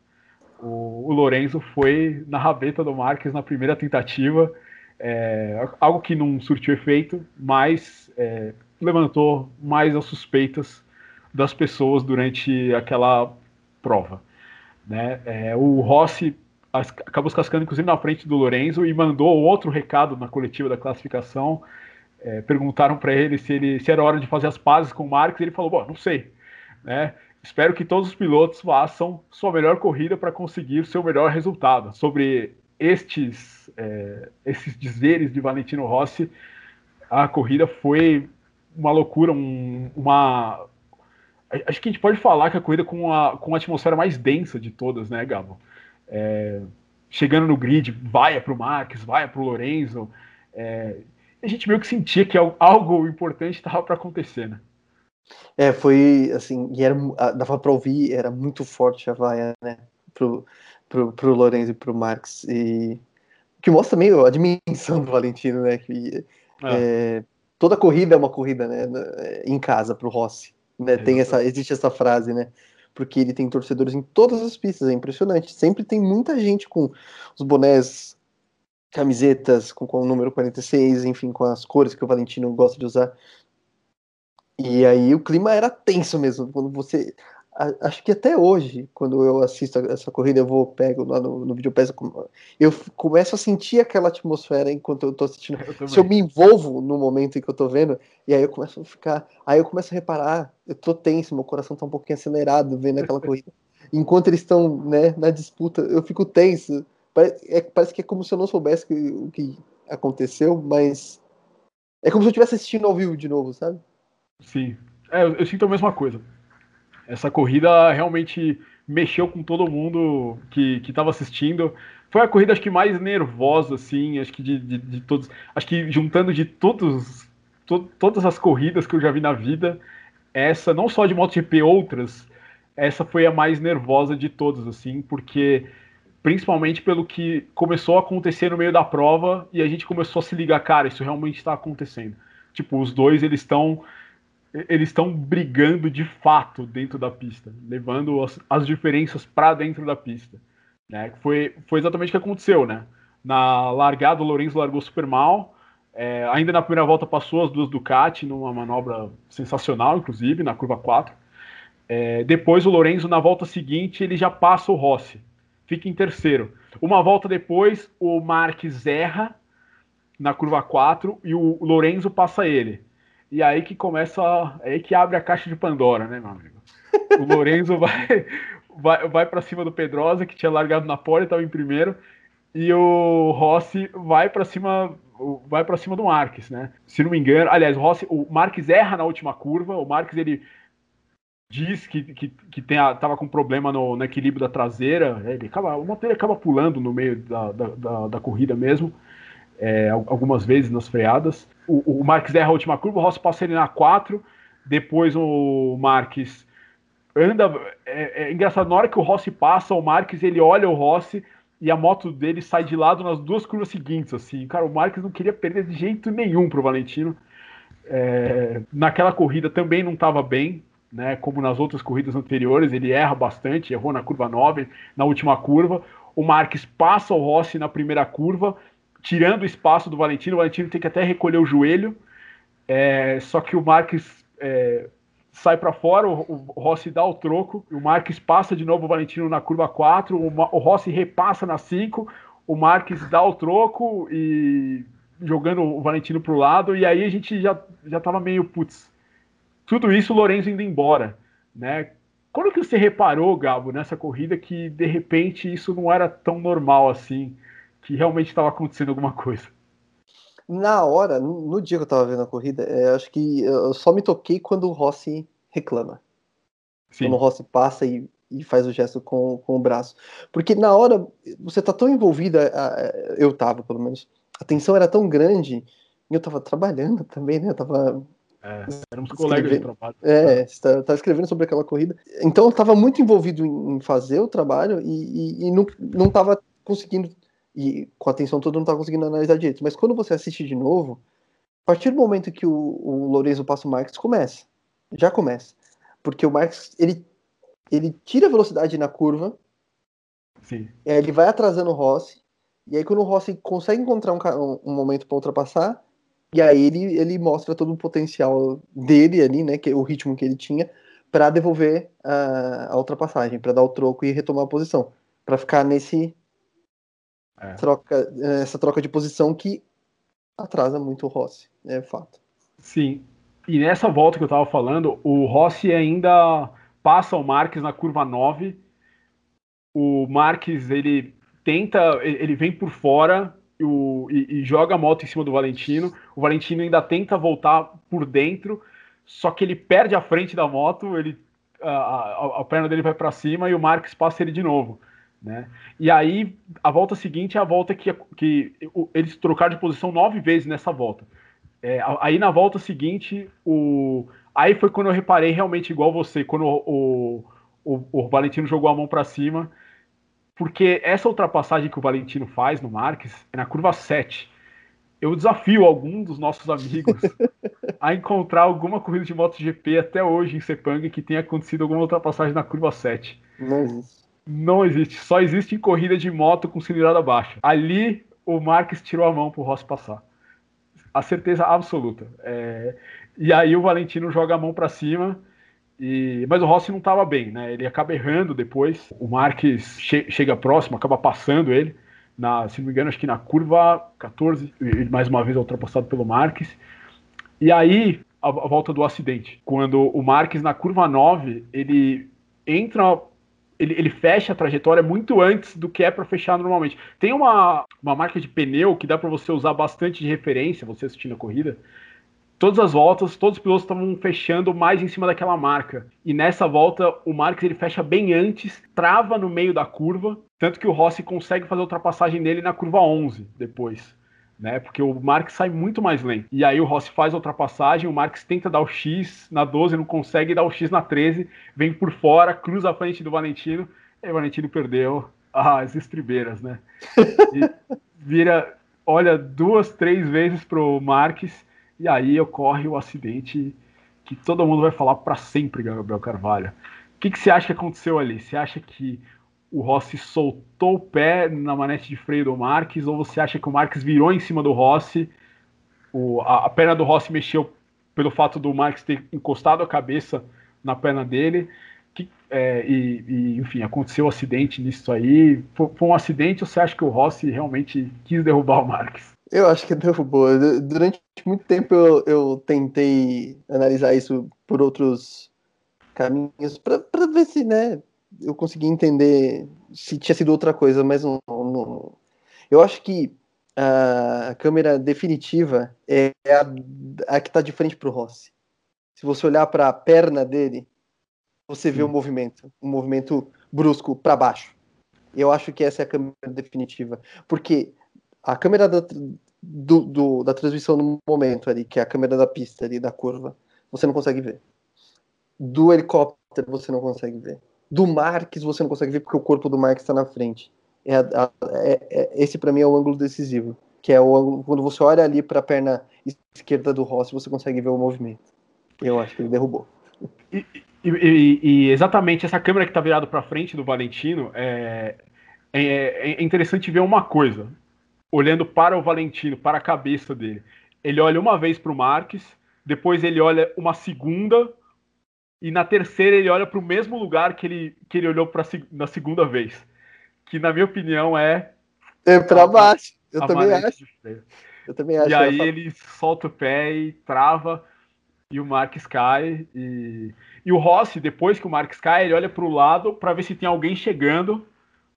O, o Lorenzo foi na rabeta do Marques na primeira tentativa, é, algo que não surtiu efeito, mas é, levantou mais as suspeitas das pessoas durante aquela prova. Né? É, o Rossi acabou se cascando inclusive na frente do Lorenzo e mandou outro recado na coletiva da classificação. É, perguntaram para ele se, ele se era hora de fazer as pazes com o Marques ele falou: Bom, não sei. Né? Espero que todos os pilotos façam sua melhor corrida para conseguir seu melhor resultado. Sobre estes, é, esses dizeres de Valentino Rossi, a corrida foi uma loucura, um, uma. Acho que a gente pode falar que a corrida com a, com a atmosfera mais densa de todas, né, Gabo? é, chegando no grid, vai para o Marques, vai para o Lorenzo. É, a gente meio que sentia que algo importante estava para acontecer, né? É, foi assim, e era, dava para ouvir, era muito forte a vaia, né? Pro, pro, pro Lorenzo e pro Marques. E que mostra meio a dimensão do Valentino, né? Que, é. É, toda corrida é uma corrida, né? Em casa, pro Rossi. Né? Tem essa, existe essa frase, né? porque ele tem torcedores em todas as pistas, é impressionante. Sempre tem muita gente com os bonés, camisetas com, com o número 46, enfim, com as cores que o Valentino gosta de usar. E aí o clima era tenso mesmo, quando você acho que até hoje, quando eu assisto essa corrida, eu vou, pego lá no, no Videopass, eu começo a sentir aquela atmosfera enquanto eu tô assistindo. Eu Se eu me envolvo no momento em que eu tô vendo, e aí eu começo a ficar, aí eu começo a reparar, eu tô tenso, meu coração tá um pouquinho acelerado vendo aquela corrida. Enquanto eles estão, né, na disputa, eu fico tenso. Parece, é, parece que é como se eu não soubesse que, o que aconteceu, mas é como se eu estivesse assistindo ao vivo de novo, sabe? Sim. É, eu, eu sinto a mesma coisa. Essa corrida realmente mexeu com todo mundo que estava assistindo. Foi a corrida, acho que mais nervosa, assim, acho que de, de, de todos. Acho que juntando de todos, to, todas as corridas que eu já vi na vida, essa, não só de MotoGP, outras, essa foi a mais nervosa de todas, assim, porque principalmente pelo que começou a acontecer no meio da prova e a gente começou a se ligar, cara, isso realmente está acontecendo. Tipo, os dois eles estão eles estão brigando de fato dentro da pista, levando as, as diferenças para dentro da pista. Né? Foi, foi exatamente o que aconteceu, né? Na largada, o Lourenço largou super mal. É, ainda na primeira volta passou as duas Ducati numa manobra sensacional, inclusive, na curva 4. É, depois o Lourenço, na volta seguinte, ele já passa o Rossi. Fica em terceiro. Uma volta depois, o Marques erra na curva 4 e o Lourenço passa ele. E aí que começa, aí que abre a caixa de Pandora, né, meu amigo? O Lorenzo vai, vai, vai para cima do Pedrosa, que tinha largado na pole, estava em primeiro, e o Rossi vai para cima, vai para cima do Marques, né? Se não me engano, aliás, o, Rossi, o Marques erra na última curva, o Marques ele diz que, que, que tem a, tava com problema no, no equilíbrio da traseira, ele acaba, o motor acaba pulando no meio da, da, da, da corrida mesmo, é, algumas vezes nas freadas. O, o Marques erra a última curva, o Rossi passa ele na 4, depois o Marques anda. É, é, engraçado, na hora que o Rossi passa, o Marques ele olha o Rossi e a moto dele sai de lado nas duas curvas seguintes, assim. Cara, o Marques não queria perder de jeito nenhum pro Valentino. É, naquela corrida também não estava bem, né? Como nas outras corridas anteriores, ele erra bastante, errou na curva 9, na última curva. O Marques passa o Rossi na primeira curva, tirando o espaço do Valentino. O Valentino tem que até recolher o joelho. É, só que o Marques é, sai para fora, o, o, Rossi dá o troco, o Marques passa de novo o Valentino na curva 4, o, o Rossi repassa na 5, o Marques dá o troco e jogando o Valentino pro lado, e aí a gente já, já tava meio, putz, tudo isso o Lorenzo indo embora, né? Quando que você reparou, Gabo, nessa corrida que de repente isso não era tão normal assim, que realmente estava acontecendo alguma coisa? Na hora, no dia que eu tava vendo a corrida, é, acho que eu só me toquei quando o Rossi reclama. Sim. Quando o Rossi passa e, e faz o gesto com, com o braço. Porque na hora, você tá tão envolvida, eu tava pelo menos, a tensão era tão grande, e eu tava trabalhando também, né? Eu tava. É, éramos colegas de trabalho. É, você tá, tá, escrevendo sobre aquela corrida. Então eu tava muito envolvido em, fazer o trabalho e, e, e não, não tava conseguindo e com a atenção toda não tá conseguindo analisar direito. Mas quando você assiste de novo, a partir do momento que o, o Lourenço passa o Marques, começa. Já começa. Porque o Marques, ele, ele tira a velocidade na curva, Sim. ele vai atrasando o Rossi, e aí quando o Rossi consegue encontrar um, um momento para ultrapassar, e aí ele, ele mostra todo o potencial dele ali, né, que o ritmo que ele tinha, para devolver a, a ultrapassagem, para dar o troco e retomar a posição, para ficar nesse é. Troca, essa troca de posição que atrasa muito o Rossi, é fato. Sim. E nessa volta que eu estava falando, o Rossi ainda passa o Marques na curva 9. O Marques, ele tenta, ele vem por fora o, e, e, joga a moto em cima do Valentino. O Valentino ainda tenta voltar por dentro, só que ele perde a frente da moto, ele, a, a, a perna dele vai para cima e o Marques passa ele de novo. Né? E aí, a volta seguinte é a volta que, que eles trocaram de posição nove vezes nessa volta. É, aí na volta seguinte, o, aí foi quando eu reparei realmente igual você, quando o, o, o Valentino jogou a mão para cima, porque essa ultrapassagem que o Valentino faz no Marques é na curva 7. Eu desafio algum dos nossos amigos a encontrar alguma corrida de MotoGP até hoje em Sepang que tenha acontecido alguma ultrapassagem na curva 7. Não existe. Não existe. Só existe em corrida de moto com cilindrada baixa. Ali, o Marques tirou a mão pro Rossi passar. A certeza absoluta. É... E aí o Valentino joga a mão para cima. E... Mas o Rossi não estava bem, né? Ele acaba errando depois. O Marques che chega próximo, acaba passando ele. Na, se não me engano, acho que na curva 14, mais uma vez é ultrapassado pelo Marques. E aí, a, a volta do acidente. Quando o Marques, na curva 9, ele entra ele, ele, fecha a trajetória muito antes do que é para fechar normalmente. Tem uma, uma marca de pneu que dá para você usar bastante de referência, você assistindo a corrida. Todas as voltas, todos os pilotos estavam fechando mais em cima daquela marca. E nessa volta, o Marques ele fecha bem antes, trava no meio da curva, tanto que o Rossi consegue fazer a ultrapassagem dele na curva 11 depois né? Porque o Marques sai muito mais lento. E aí o Rossi faz a ultrapassagem, o Marques tenta dar o X na 12, não consegue dar o X na 13, vem por fora, cruza a frente do Valentino, e o Valentino perdeu as estribeiras, né? E vira, olha duas, três vezes pro Marques, e aí ocorre o acidente que todo mundo vai falar para sempre, Gabriel Carvalho. O que, que você acha que aconteceu ali? Você acha que o Rossi soltou o pé na manete de freio do Marques, ou você acha que o Marques virou em cima do Rossi, o, a, a, perna do Rossi mexeu pelo fato do Marques ter encostado a cabeça na perna dele, que, é, e, e, enfim, aconteceu um acidente nisso aí. Foi, foi, um acidente ou você acha que o Rossi realmente quis derrubar o Marques? Eu acho que derrubou. Durante muito tempo eu, eu tentei analisar isso por outros caminhos, para ver se, né, eu consegui entender se tinha sido outra coisa, mas não. não eu acho que a câmera definitiva é a, a que está de frente para o Rossi. Se você olhar para a perna dele, você vê o um movimento, um movimento brusco para baixo. Eu acho que essa é a câmera definitiva, porque a câmera da, do, do, da transmissão no momento ali, que é a câmera da pista ali, da curva, você não consegue ver. Do helicóptero você não consegue ver. Do Marques você não consegue ver porque o corpo do Marques está na frente. É, a, é, é esse para mim é o ângulo decisivo, que é o ângulo, quando você olha ali para a perna esquerda do Rossi, você consegue ver o movimento. Eu acho que ele derrubou. E, e, e exatamente essa câmera que está virada para frente do Valentino é, é, é interessante ver uma coisa. Olhando para o Valentino, para a cabeça dele, ele olha uma vez para o Marques, depois ele olha uma segunda e na terceira ele olha para o mesmo lugar que ele, que ele olhou pra, na segunda vez que na minha opinião é. É para baixo. Eu também acho. Eu também acho. E aí ele solta o pé e trava e o Marques cai. E, e o Rossi, depois que o Marques cai, ele olha para o lado para ver se tem alguém chegando,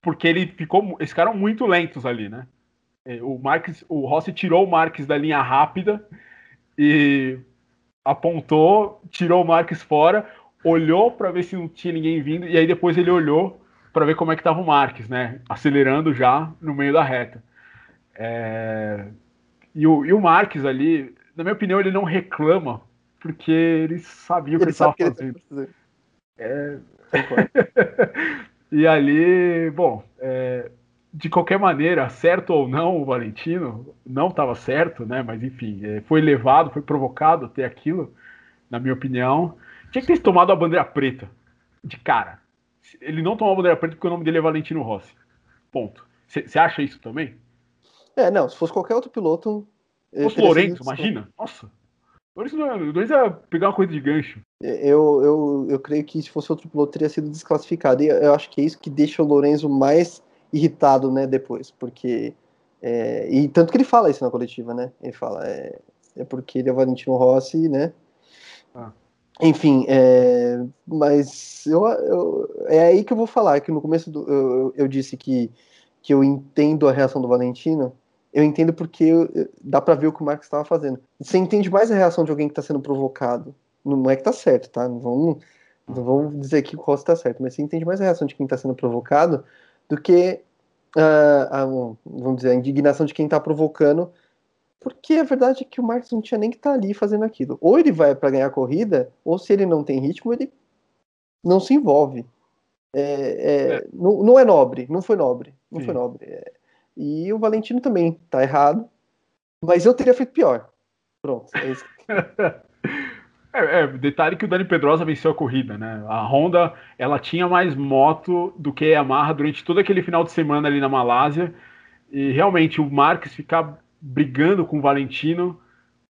porque ele ficou. Eles ficaram muito lentos ali, né? É, o Marques, o Rossi tirou o Marques da linha rápida e apontou, tirou o Marques fora, olhou para ver se não tinha ninguém vindo, e aí depois ele olhou para ver como é que estava o Marques, né? Acelerando já no meio da reta. É... E, o, e o Marques ali, na minha opinião, ele não reclama, porque ele sabia o que ele estava fazendo. É... e ali, bom, é... de qualquer maneira, certo ou não, o Valentino não estava certo, né? Mas enfim, é, foi levado, foi provocado até aquilo, na minha opinião. Tinha que ter tomado a bandeira preta de cara ele não tomou a bandeira preta porque o nome dele é Valentino Rossi. Ponto. Você acha isso também? É, não. Se fosse qualquer outro piloto. Se fosse Lourenço, imagina. Nossa. Lourenço não, é, ia pegar uma coisa de gancho. Eu, eu, eu creio que se fosse outro piloto teria sido desclassificado. E eu acho que é isso que deixa o Lourenço mais irritado, né, depois. Porque. É, e tanto que ele fala isso na coletiva, né? Ele fala. É, é porque ele é Valentino Rossi, né? Ah. Enfim, é, mas eu, eu, é aí que eu vou falar, que no começo do, eu, eu disse que, que eu entendo a reação do Valentino, eu entendo porque eu, dá para ver o que o Marcos estava fazendo. Você entende mais a reação de alguém que está sendo provocado, não é que tá certo, tá? Não vamos, não vamos dizer que o Rossi está certo, mas você entende mais a reação de quem está sendo provocado do que uh, a, vamos dizer, a indignação de quem está provocando porque a verdade é que o Marcos não tinha nem que estar tá ali fazendo aquilo. Ou ele vai para ganhar a corrida, ou se ele não tem ritmo, ele não se envolve. É, é, é. Não, não, é nobre, não foi nobre. Não Sim. foi nobre. É. E o Valentino também tá errado. Mas eu teria feito pior. Pronto, é isso. É, é, detalhe que o Dani Pedrosa venceu a corrida, né? A Honda, ela tinha mais moto do que a Yamaha durante todo aquele final de semana ali na Malásia. E realmente o Marques ficar brigando com o Valentino,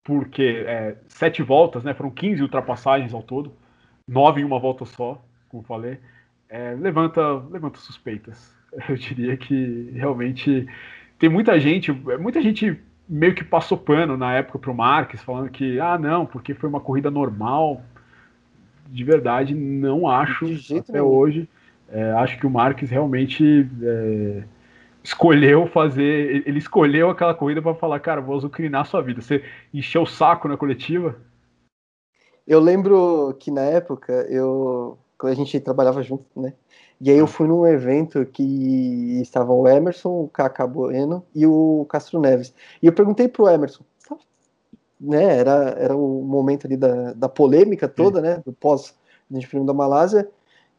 porque é, sete voltas, né? Foram 15 ultrapassagens ao todo, nove em uma volta só, como falei. É, levanta, levanta suspeitas. Eu diria que realmente tem muita gente, muita gente meio que passou pano na época para o Marques, falando que, ah, não, porque foi uma corrida normal. De verdade, não acho até nenhum. hoje. É, acho que o Marques realmente é, escolheu fazer. Ele escolheu aquela corrida para falar, cara, vou azucrinar a sua vida. Você encheu o saco na coletiva? Eu lembro que na época, eu. Quando a gente trabalhava junto, né? E aí eu fui num evento que estavam o Emerson, o Cacá Bueno e o Castro Neves. E eu perguntei pro Emerson, né? Era, era o momento ali da, da polêmica toda, Sim. né? Do pós de prêmio da Malásia.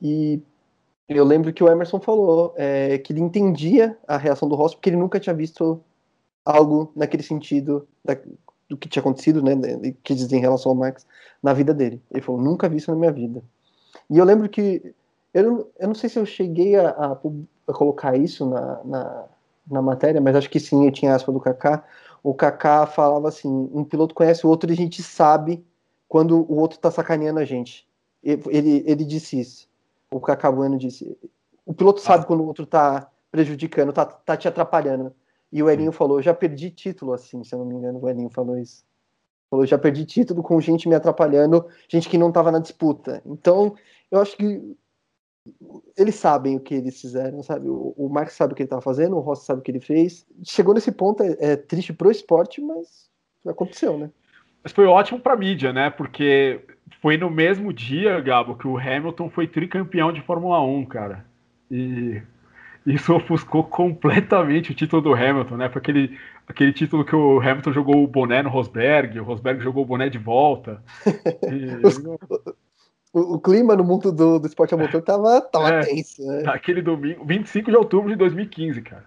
E eu lembro que o Emerson falou é, que ele entendia a reação do Ross porque ele nunca tinha visto algo naquele sentido da, do que tinha acontecido, né, que diz em relação ao Max na vida dele. Ele falou, nunca vi isso na minha vida. E eu lembro que eu, eu não sei se eu cheguei a, a, a colocar isso na, na, na, matéria, mas acho que sim, eu tinha aspa do Kaká. O Kaká falava assim: um piloto conhece o outro e a gente sabe quando o outro tá sacaneando a gente. Ele, ele disse isso o Cacabuano disse. O piloto ah. sabe quando o outro tá prejudicando, tá, tá te atrapalhando. E o Elinho falou, já perdi título assim, se eu não me engano, o Elinho falou isso. Falou, já perdi título com gente me atrapalhando, gente que não tava na disputa. Então, eu acho que eles sabem o que eles fizeram, sabe? O, o Marx sabe o que ele estava fazendo, o Rossi sabe o que ele fez. Chegou nesse ponto, é, é triste pro esporte, mas aconteceu, né? Mas foi ótimo pra mídia, né? Porque foi no mesmo dia, Gabo, que o Hamilton foi tricampeão de Fórmula 1, cara. E isso ofuscou completamente o título do Hamilton, né? Foi aquele, aquele título que o Hamilton jogou o boné no Rosberg, o Rosberg jogou o boné de volta. E... Os, o, o, clima no mundo do, do esporte a motor tava, tava é, tenso, né? Aquele domingo, 25 de outubro de 2015, cara.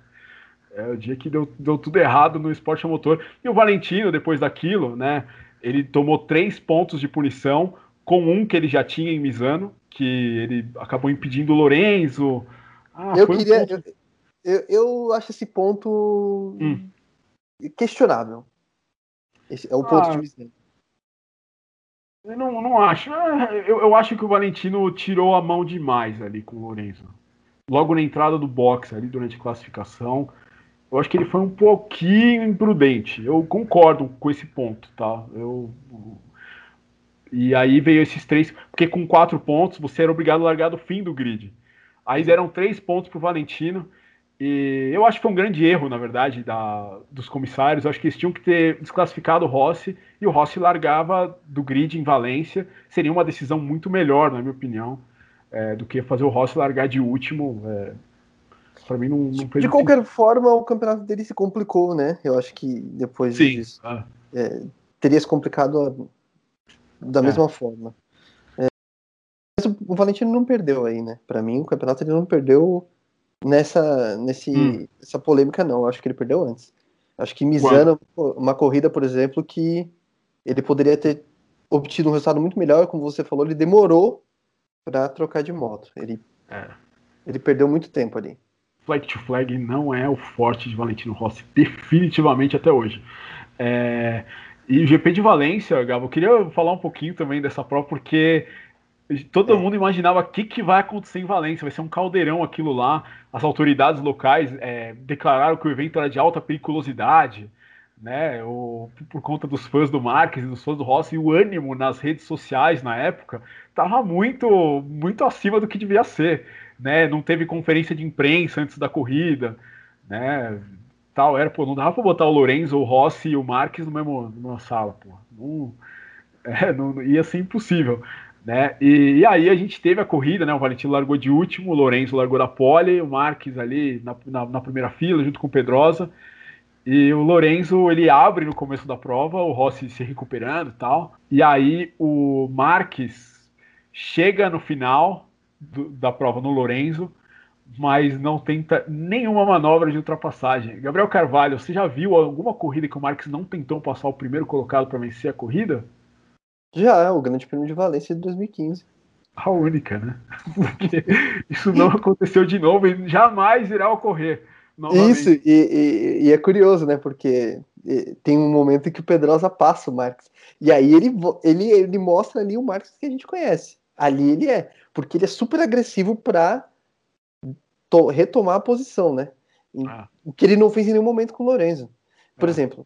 É o dia que deu, deu tudo errado no esporte a motor. E o Valentino, depois daquilo, né? Ele tomou três pontos de punição, com um que ele já tinha em Misano, que ele acabou impedindo o Lorenzo. Ah, eu queria. Um eu, eu, eu, acho esse ponto hum. Questionável. Esse é o ponto ah, de Misano. Eu não, não acho. É, eu, eu acho que o Valentino tirou a mão demais ali com o Lorenzo. Logo na entrada do box ali durante a classificação. Eu acho que ele foi um pouquinho imprudente. Eu concordo com esse ponto, tá? Eu e aí veio esses três, porque com quatro pontos você era obrigado a largar do fim do grid. Aí deram três pontos para o Valentino. E eu acho que foi um grande erro, na verdade, da, dos comissários. Eu acho que eles tinham que ter desclassificado o Rossi e o Rossi largava do grid em Valência. Seria uma decisão muito melhor, na minha opinião, é, do que fazer o Rossi largar de último. É, para mim, não, não De qualquer sentido. forma, o campeonato dele se complicou, né? Eu acho que depois Sim. disso ah. é, teria se complicado da é. mesma forma. É, mas o Valentino não perdeu aí, né? Para mim, o campeonato ele não perdeu nessa, nesse, hum. essa polêmica, não. Eu acho que ele perdeu antes. Acho que Misano, uma corrida, por exemplo, que ele poderia ter obtido um resultado muito melhor, como você falou, ele demorou para trocar de moto. Ele, é. ele perdeu muito tempo ali. Flag to flag não é o forte de Valentino Rossi, definitivamente até hoje. É, e o GP de Valência, Gabo, eu queria falar um pouquinho também dessa prova, porque todo é. mundo imaginava o que, que vai acontecer em Valência, vai ser um caldeirão aquilo lá. As autoridades locais é, declararam que o evento era de alta periculosidade, né? O, por conta dos fãs do Marques e dos fãs do Rossi, e o ânimo nas redes sociais na época estava muito, muito acima do que devia ser, né? Não teve conferência de imprensa antes da corrida, né? Tal, era, pô, não dava para botar o Lorenzo, o Rossi e o Marques no mesmo, numa sala, pô. Não, é, não, ia ser impossível. Né? E, e, aí a gente teve a corrida, né? O Valentino largou de último, o Lourenço largou da pole, o Marques ali na, na, na, primeira fila, junto com o Pedrosa. E o Lourenço ele abre no começo da prova, o Rossi se recuperando e tal. E aí o Marques chega no final do, da prova no Lourenço, mas não tenta nenhuma manobra de ultrapassagem. Gabriel Carvalho, você já viu alguma corrida que o Marques não tentou passar o primeiro colocado para vencer a corrida? Já, o Grande Prêmio de Valência de 2015. A única, né? Porque isso não aconteceu de novo e jamais irá ocorrer. Novamente. Isso, e, e, e, é curioso, né? Porque tem um momento em que o Pedrosa passa o Marques. E aí ele, ele, ele mostra ali o Marques que a gente conhece. Ali ele é. Porque ele é super agressivo para retomar a posição, né? Ah. O que ele não fez em nenhum momento com o Lorenzo. Por ah. exemplo,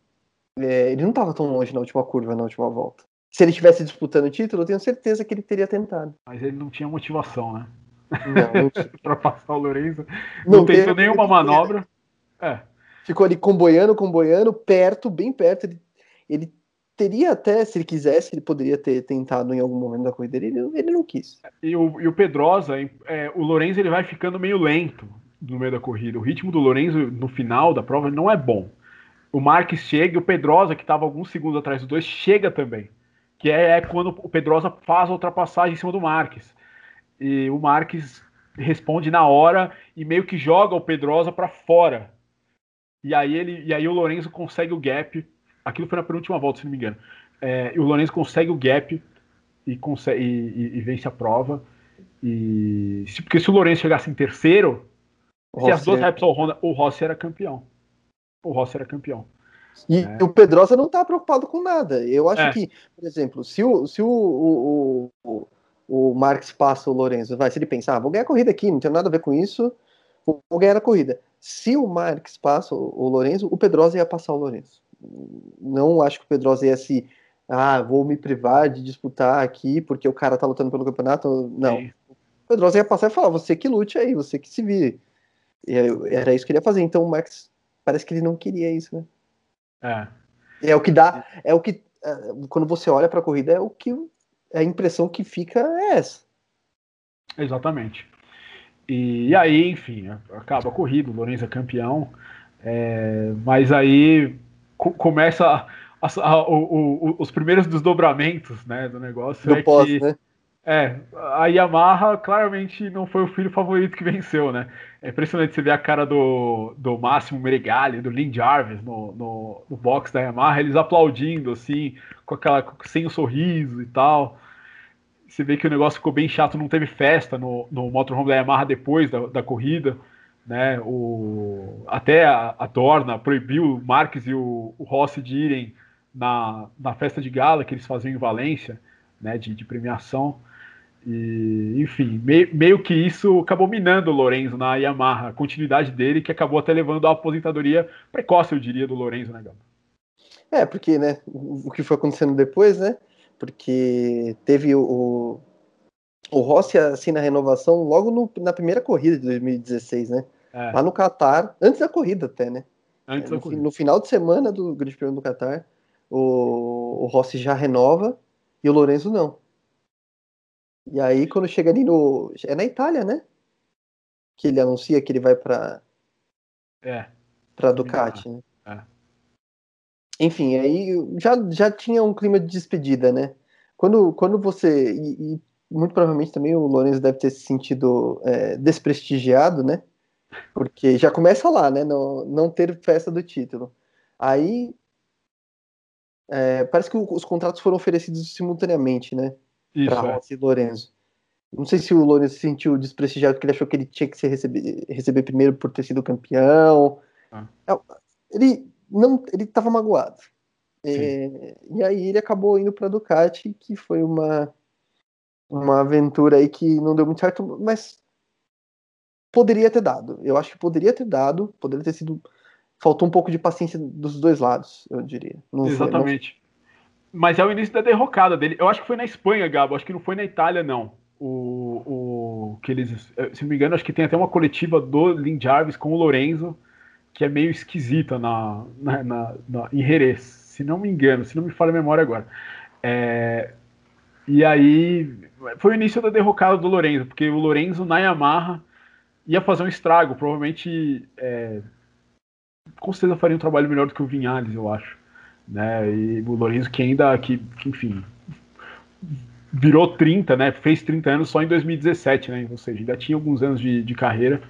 é, ele não estava tão longe na última curva, na última volta se ele estivesse disputando o título, eu tenho certeza que ele teria tentado. Mas ele não tinha motivação, né? Não, para passar o Lourenço. Não, não tentou nenhuma manobra. É. Ficou ali comboiando, comboiando, perto, bem perto. Ele, ele, teria até, se ele quisesse, ele poderia ter tentado em algum momento da corrida. Ele, ele não quis. E o, e o Pedrosa, é, o Lourenço ele vai ficando meio lento no meio da corrida. O ritmo do Lourenço no final da prova não é bom. O Marques chega e o Pedrosa, que estava alguns segundos atrás dos dois, chega também que é, é, quando o Pedrosa faz a ultrapassagem em cima do Marques. E o Marques responde na hora e meio que joga o Pedrosa para fora. E aí ele e aí o Lourenço consegue o gap. Aquilo foi na penúltima volta, se não me engano. É, e o Lourenço consegue o gap e, consegue, e, e, vence a prova. E se, porque se o Lourenço chegasse em terceiro, o se Rossi as duas é... Honda, o Rossi era campeão. O Rossi era campeão. E é. o Pedrosa não está preocupado com nada. Eu acho é. que, por exemplo, se o, se o, o, o, o Marx passa o Lourenço, vai, se ele pensar, ah, vou ganhar a corrida aqui, não tem nada a ver com isso, vou ganhar a corrida. Se o Marx passa o, o Lourenço, o Pedrosa ia passar o Lourenço. Não acho que o Pedrosa ia se, ah, vou me privar de disputar aqui porque o cara tá lutando pelo campeonato. Não. Sim. Pedrosa ia passar e falar, você que lute aí, você que se vire. E era isso que ele ia fazer. Então o Max parece que ele não queria isso, né? É. É o que dá, é o que é, quando você olha para a corrida é o que a impressão que fica é essa. Exatamente. E, e aí, enfim, acaba a corrida, o Lourenço é campeão, é, mas aí co começa a, a, a, o, o, os primeiros desdobramentos né, do negócio. Do é pós, que, né? É, a Yamaha claramente não foi o filho favorito que venceu, né? É impressionante você ver a cara do, do Máximo Meregali, do Lynn Jarvis no, no, no box da Yamaha, eles aplaudindo, assim, com aquela, sem o sorriso e tal. Você vê que o negócio ficou bem chato, não teve festa no, no motorhome da Yamaha depois da, da corrida, né? O, até a, a Dorna proibiu o Marques e o, o Rossi de irem na, na festa de gala que eles faziam em Valência, né? De, de premiação. E, enfim, meio, meio, que isso acabou minando o Lorenzo na Yamaha, a continuidade dele, que acabou até levando à aposentadoria precoce, eu diria, do Lorenzo, né, Gabo? É, porque, né, o que foi acontecendo depois, né, porque teve o, o Rossi, assim, na renovação, logo no, na primeira corrida de 2016, né, é. lá no Qatar, antes da corrida até, né, antes é, no, corrida. no final de semana do Grande Prêmio do Qatar, o, o Rossi já renova e o Lorenzo não. E aí, quando chega ali no. É na Itália, né? Que ele anuncia que ele vai pra. É. Pra Ducati, né? É. Enfim, aí já, já tinha um clima de despedida, né? Quando, quando você. E, e muito provavelmente também o Lourenço deve ter se sentido é, desprestigiado, né? Porque já começa lá, né? No, não ter festa do título. Aí. É, parece que os contratos foram oferecidos simultaneamente, né? Para é. Rossi e Lorenzo. Não sei se o Lorenzo se sentiu desprestigiado porque ele achou que ele tinha que se receber, receber primeiro por ter sido campeão. Ah. É, ele não, ele estava magoado. É, e aí ele acabou indo para Ducati, que foi uma uma aventura aí que não deu muito certo, mas poderia ter dado. Eu acho que poderia ter dado, poderia ter sido faltou um pouco de paciência dos dois lados, eu diria. Não Exatamente. Mas é o início da derrocada dele. Eu acho que foi na Espanha, Gabo. Acho que não foi na Itália, não. O, o que eles, se não me engano, acho que tem até uma coletiva do Lin Jarvis com o Lorenzo que é meio esquisita na, na, na, na em Jerez, se não me engano, se não me falha a memória agora. É, e aí foi o início da derrocada do Lorenzo, porque o Lorenzo na Yamaha ia fazer um estrago, provavelmente é, com certeza faria um trabalho melhor do que o Vinhales, eu acho né? E o Lourenço que ainda, que, que, enfim, virou 30, né? Fez 30 anos só em 2017, né? Ou seja, ainda tinha alguns anos de, de carreira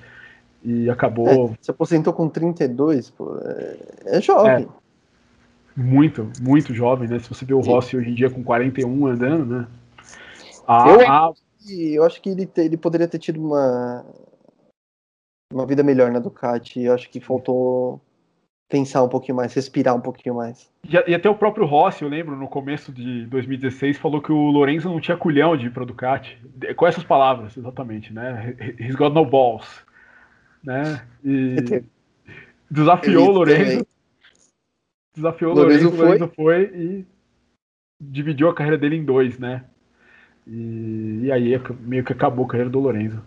e acabou. É, se aposentou com 32, pô, é, é jovem. É, muito, muito jovem, né? Se você vê o Rossi hoje em dia com 41 andando, né? A, eu, a... eu acho que ele, te, ele poderia ter tido uma, uma vida melhor na Ducati. Eu acho que faltou pensar um pouquinho mais, respirar um pouquinho mais. E, até o próprio Rossi, eu lembro, no começo de 2016, falou que o Lorenzo não tinha culhão de ir para Ducati. Com essas palavras, exatamente, né? He's got no balls. Né? E desafiou o Lorenzo. Desafiou o Lorenzo, foi. Lorenzo foi e dividiu a carreira dele em dois, né? E, e aí meio que acabou a carreira do Lorenzo.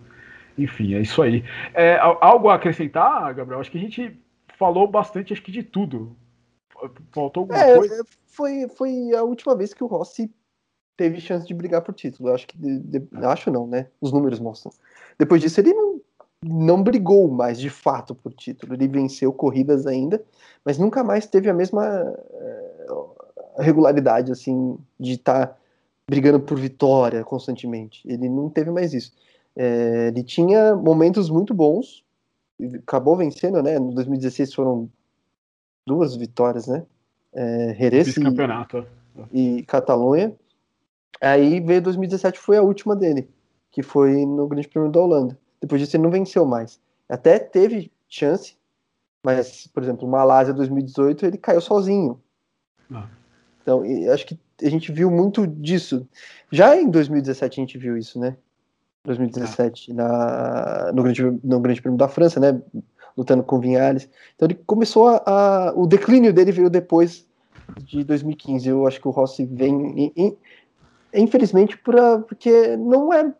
Enfim, é isso aí. É, algo a acrescentar, Gabriel? Acho que a gente falou bastante, acho que de tudo. Faltou alguma é, coisa? Foi, foi a última vez que o Rossi teve chance de brigar por título. Acho que. De, de, acho não, né? Os números mostram. Depois disso, ele não, não brigou mais de fato por título. Ele venceu corridas ainda, mas nunca mais teve a mesma é, regularidade, assim, de estar tá brigando por vitória constantemente. Ele não teve mais isso. É, ele tinha momentos muito bons, acabou vencendo, né? No 2016 foram duas vitórias, né? É, Jerez campeonato e, e Catalunha. Aí veio 2017, foi a última dele, que foi no Grande Prêmio da Holanda. Depois disso ele não venceu mais. Até teve chance, mas, por exemplo, Malásia 2018 ele caiu sozinho. Ah. Então, acho que a gente viu muito disso. Já em 2017 a gente viu isso, né? 2017 na, no, grande, no Grande Prêmio da França, né? Lutando com Vinhares. Então ele começou a, a, O declínio dele veio depois de 2015. Eu acho que o Rossi vem. infelizmente, pra, porque não é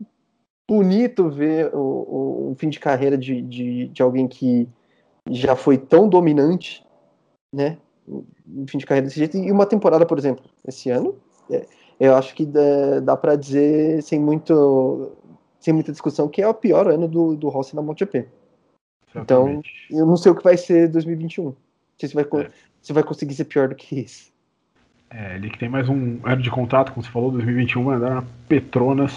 bonito ver o, o, fim de carreira de, de, de, alguém que já foi tão dominante, né? Um fim de carreira desse jeito. E uma temporada, por exemplo, esse ano, é, eu acho que dá, dá para dizer sem muito sem muita discussão que é o pior ano do, do Rossi na MotoGP. Então, eu não sei o que vai ser 2021. Não sei se vai, é. se vai conseguir ser pior do que isso. É, ele que tem mais um ano de contrato, como você falou, 2021, vai andar na Petronas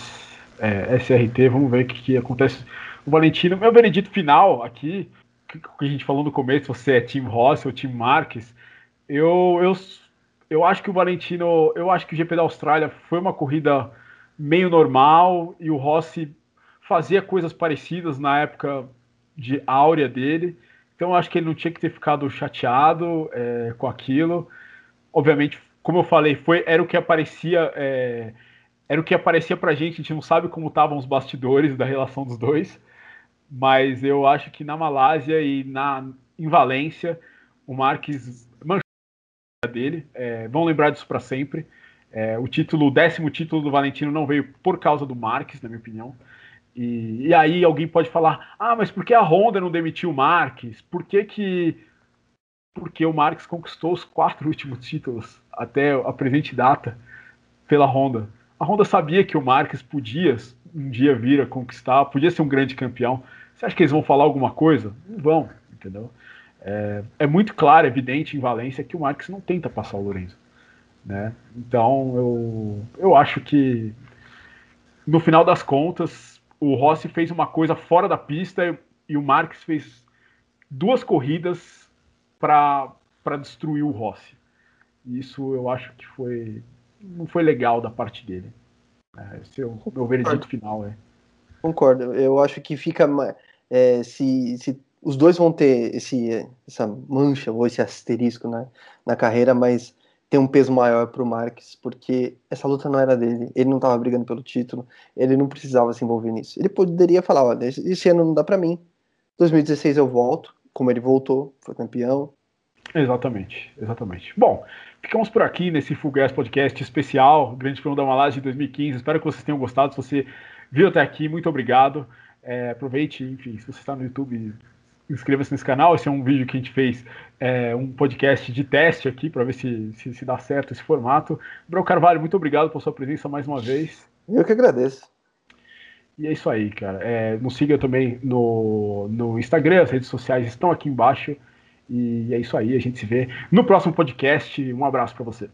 é, SRT. Vamos ver o que, que, acontece. O Valentino, meu veredito final aqui, que, que a gente falou no começo, você é Team Rossi ou Team Marques. Eu, eu, eu acho que o Valentino, eu acho que o GP da Austrália foi uma corrida meio normal e o Rossi fazia coisas parecidas na época de áurea dele. Então eu acho que ele não tinha que ter ficado chateado é, com aquilo. Obviamente, como eu falei, foi era o que aparecia é, era o que aparecia pra gente. A gente não sabe como estavam os bastidores da relação dos dois, mas eu acho que na Malásia e na em Valência o Marques manchou dele. É, vão lembrar disso para sempre. É, o título, o décimo título do Valentino não veio por causa do Marques, na minha opinião. E, e, aí alguém pode falar: ah, mas por que a Honda não demitiu o Marques? Por que que. Porque o Marques conquistou os quatro últimos títulos até a presente data pela Honda. A Honda sabia que o Marques podia um dia vir a conquistar, podia ser um grande campeão. Você acha que eles vão falar alguma coisa? Não vão, entendeu? É, é muito claro, evidente em Valência que o Marques não tenta passar o Lourenço. Né? Então eu, eu acho que no final das contas o Rossi fez uma coisa fora da pista e o Marques fez duas corridas para destruir o Rossi. Isso eu acho que foi não foi legal da parte dele. É, esse é o meu veredito final. É. Concordo. Eu acho que fica é, se, se os dois vão ter esse, essa mancha ou esse asterisco na, na carreira, mas tem um peso maior para o Marques, porque essa luta não era dele, ele não estava brigando pelo título, ele não precisava se envolver nisso. Ele poderia falar: olha, esse ano não dá para mim, 2016 eu volto, como ele voltou, foi campeão. Exatamente, exatamente. Bom, ficamos por aqui nesse Full Gas Podcast especial, Grande Prêmio da Malásia de 2015. Espero que vocês tenham gostado. Se você viu até aqui, muito obrigado. É, aproveite, enfim, se você está no YouTube, inscreva-se nesse canal. Esse é um vídeo que a gente fez, é, um podcast de teste aqui, para ver se, se, se, dá certo esse formato. Brau Carvalho, muito obrigado por sua presença mais uma vez. Eu que agradeço. E é isso aí, cara. É, nos siga também no, no Instagram, as redes sociais estão aqui embaixo. E é isso aí, a gente se vê no próximo podcast. Um abraço para você.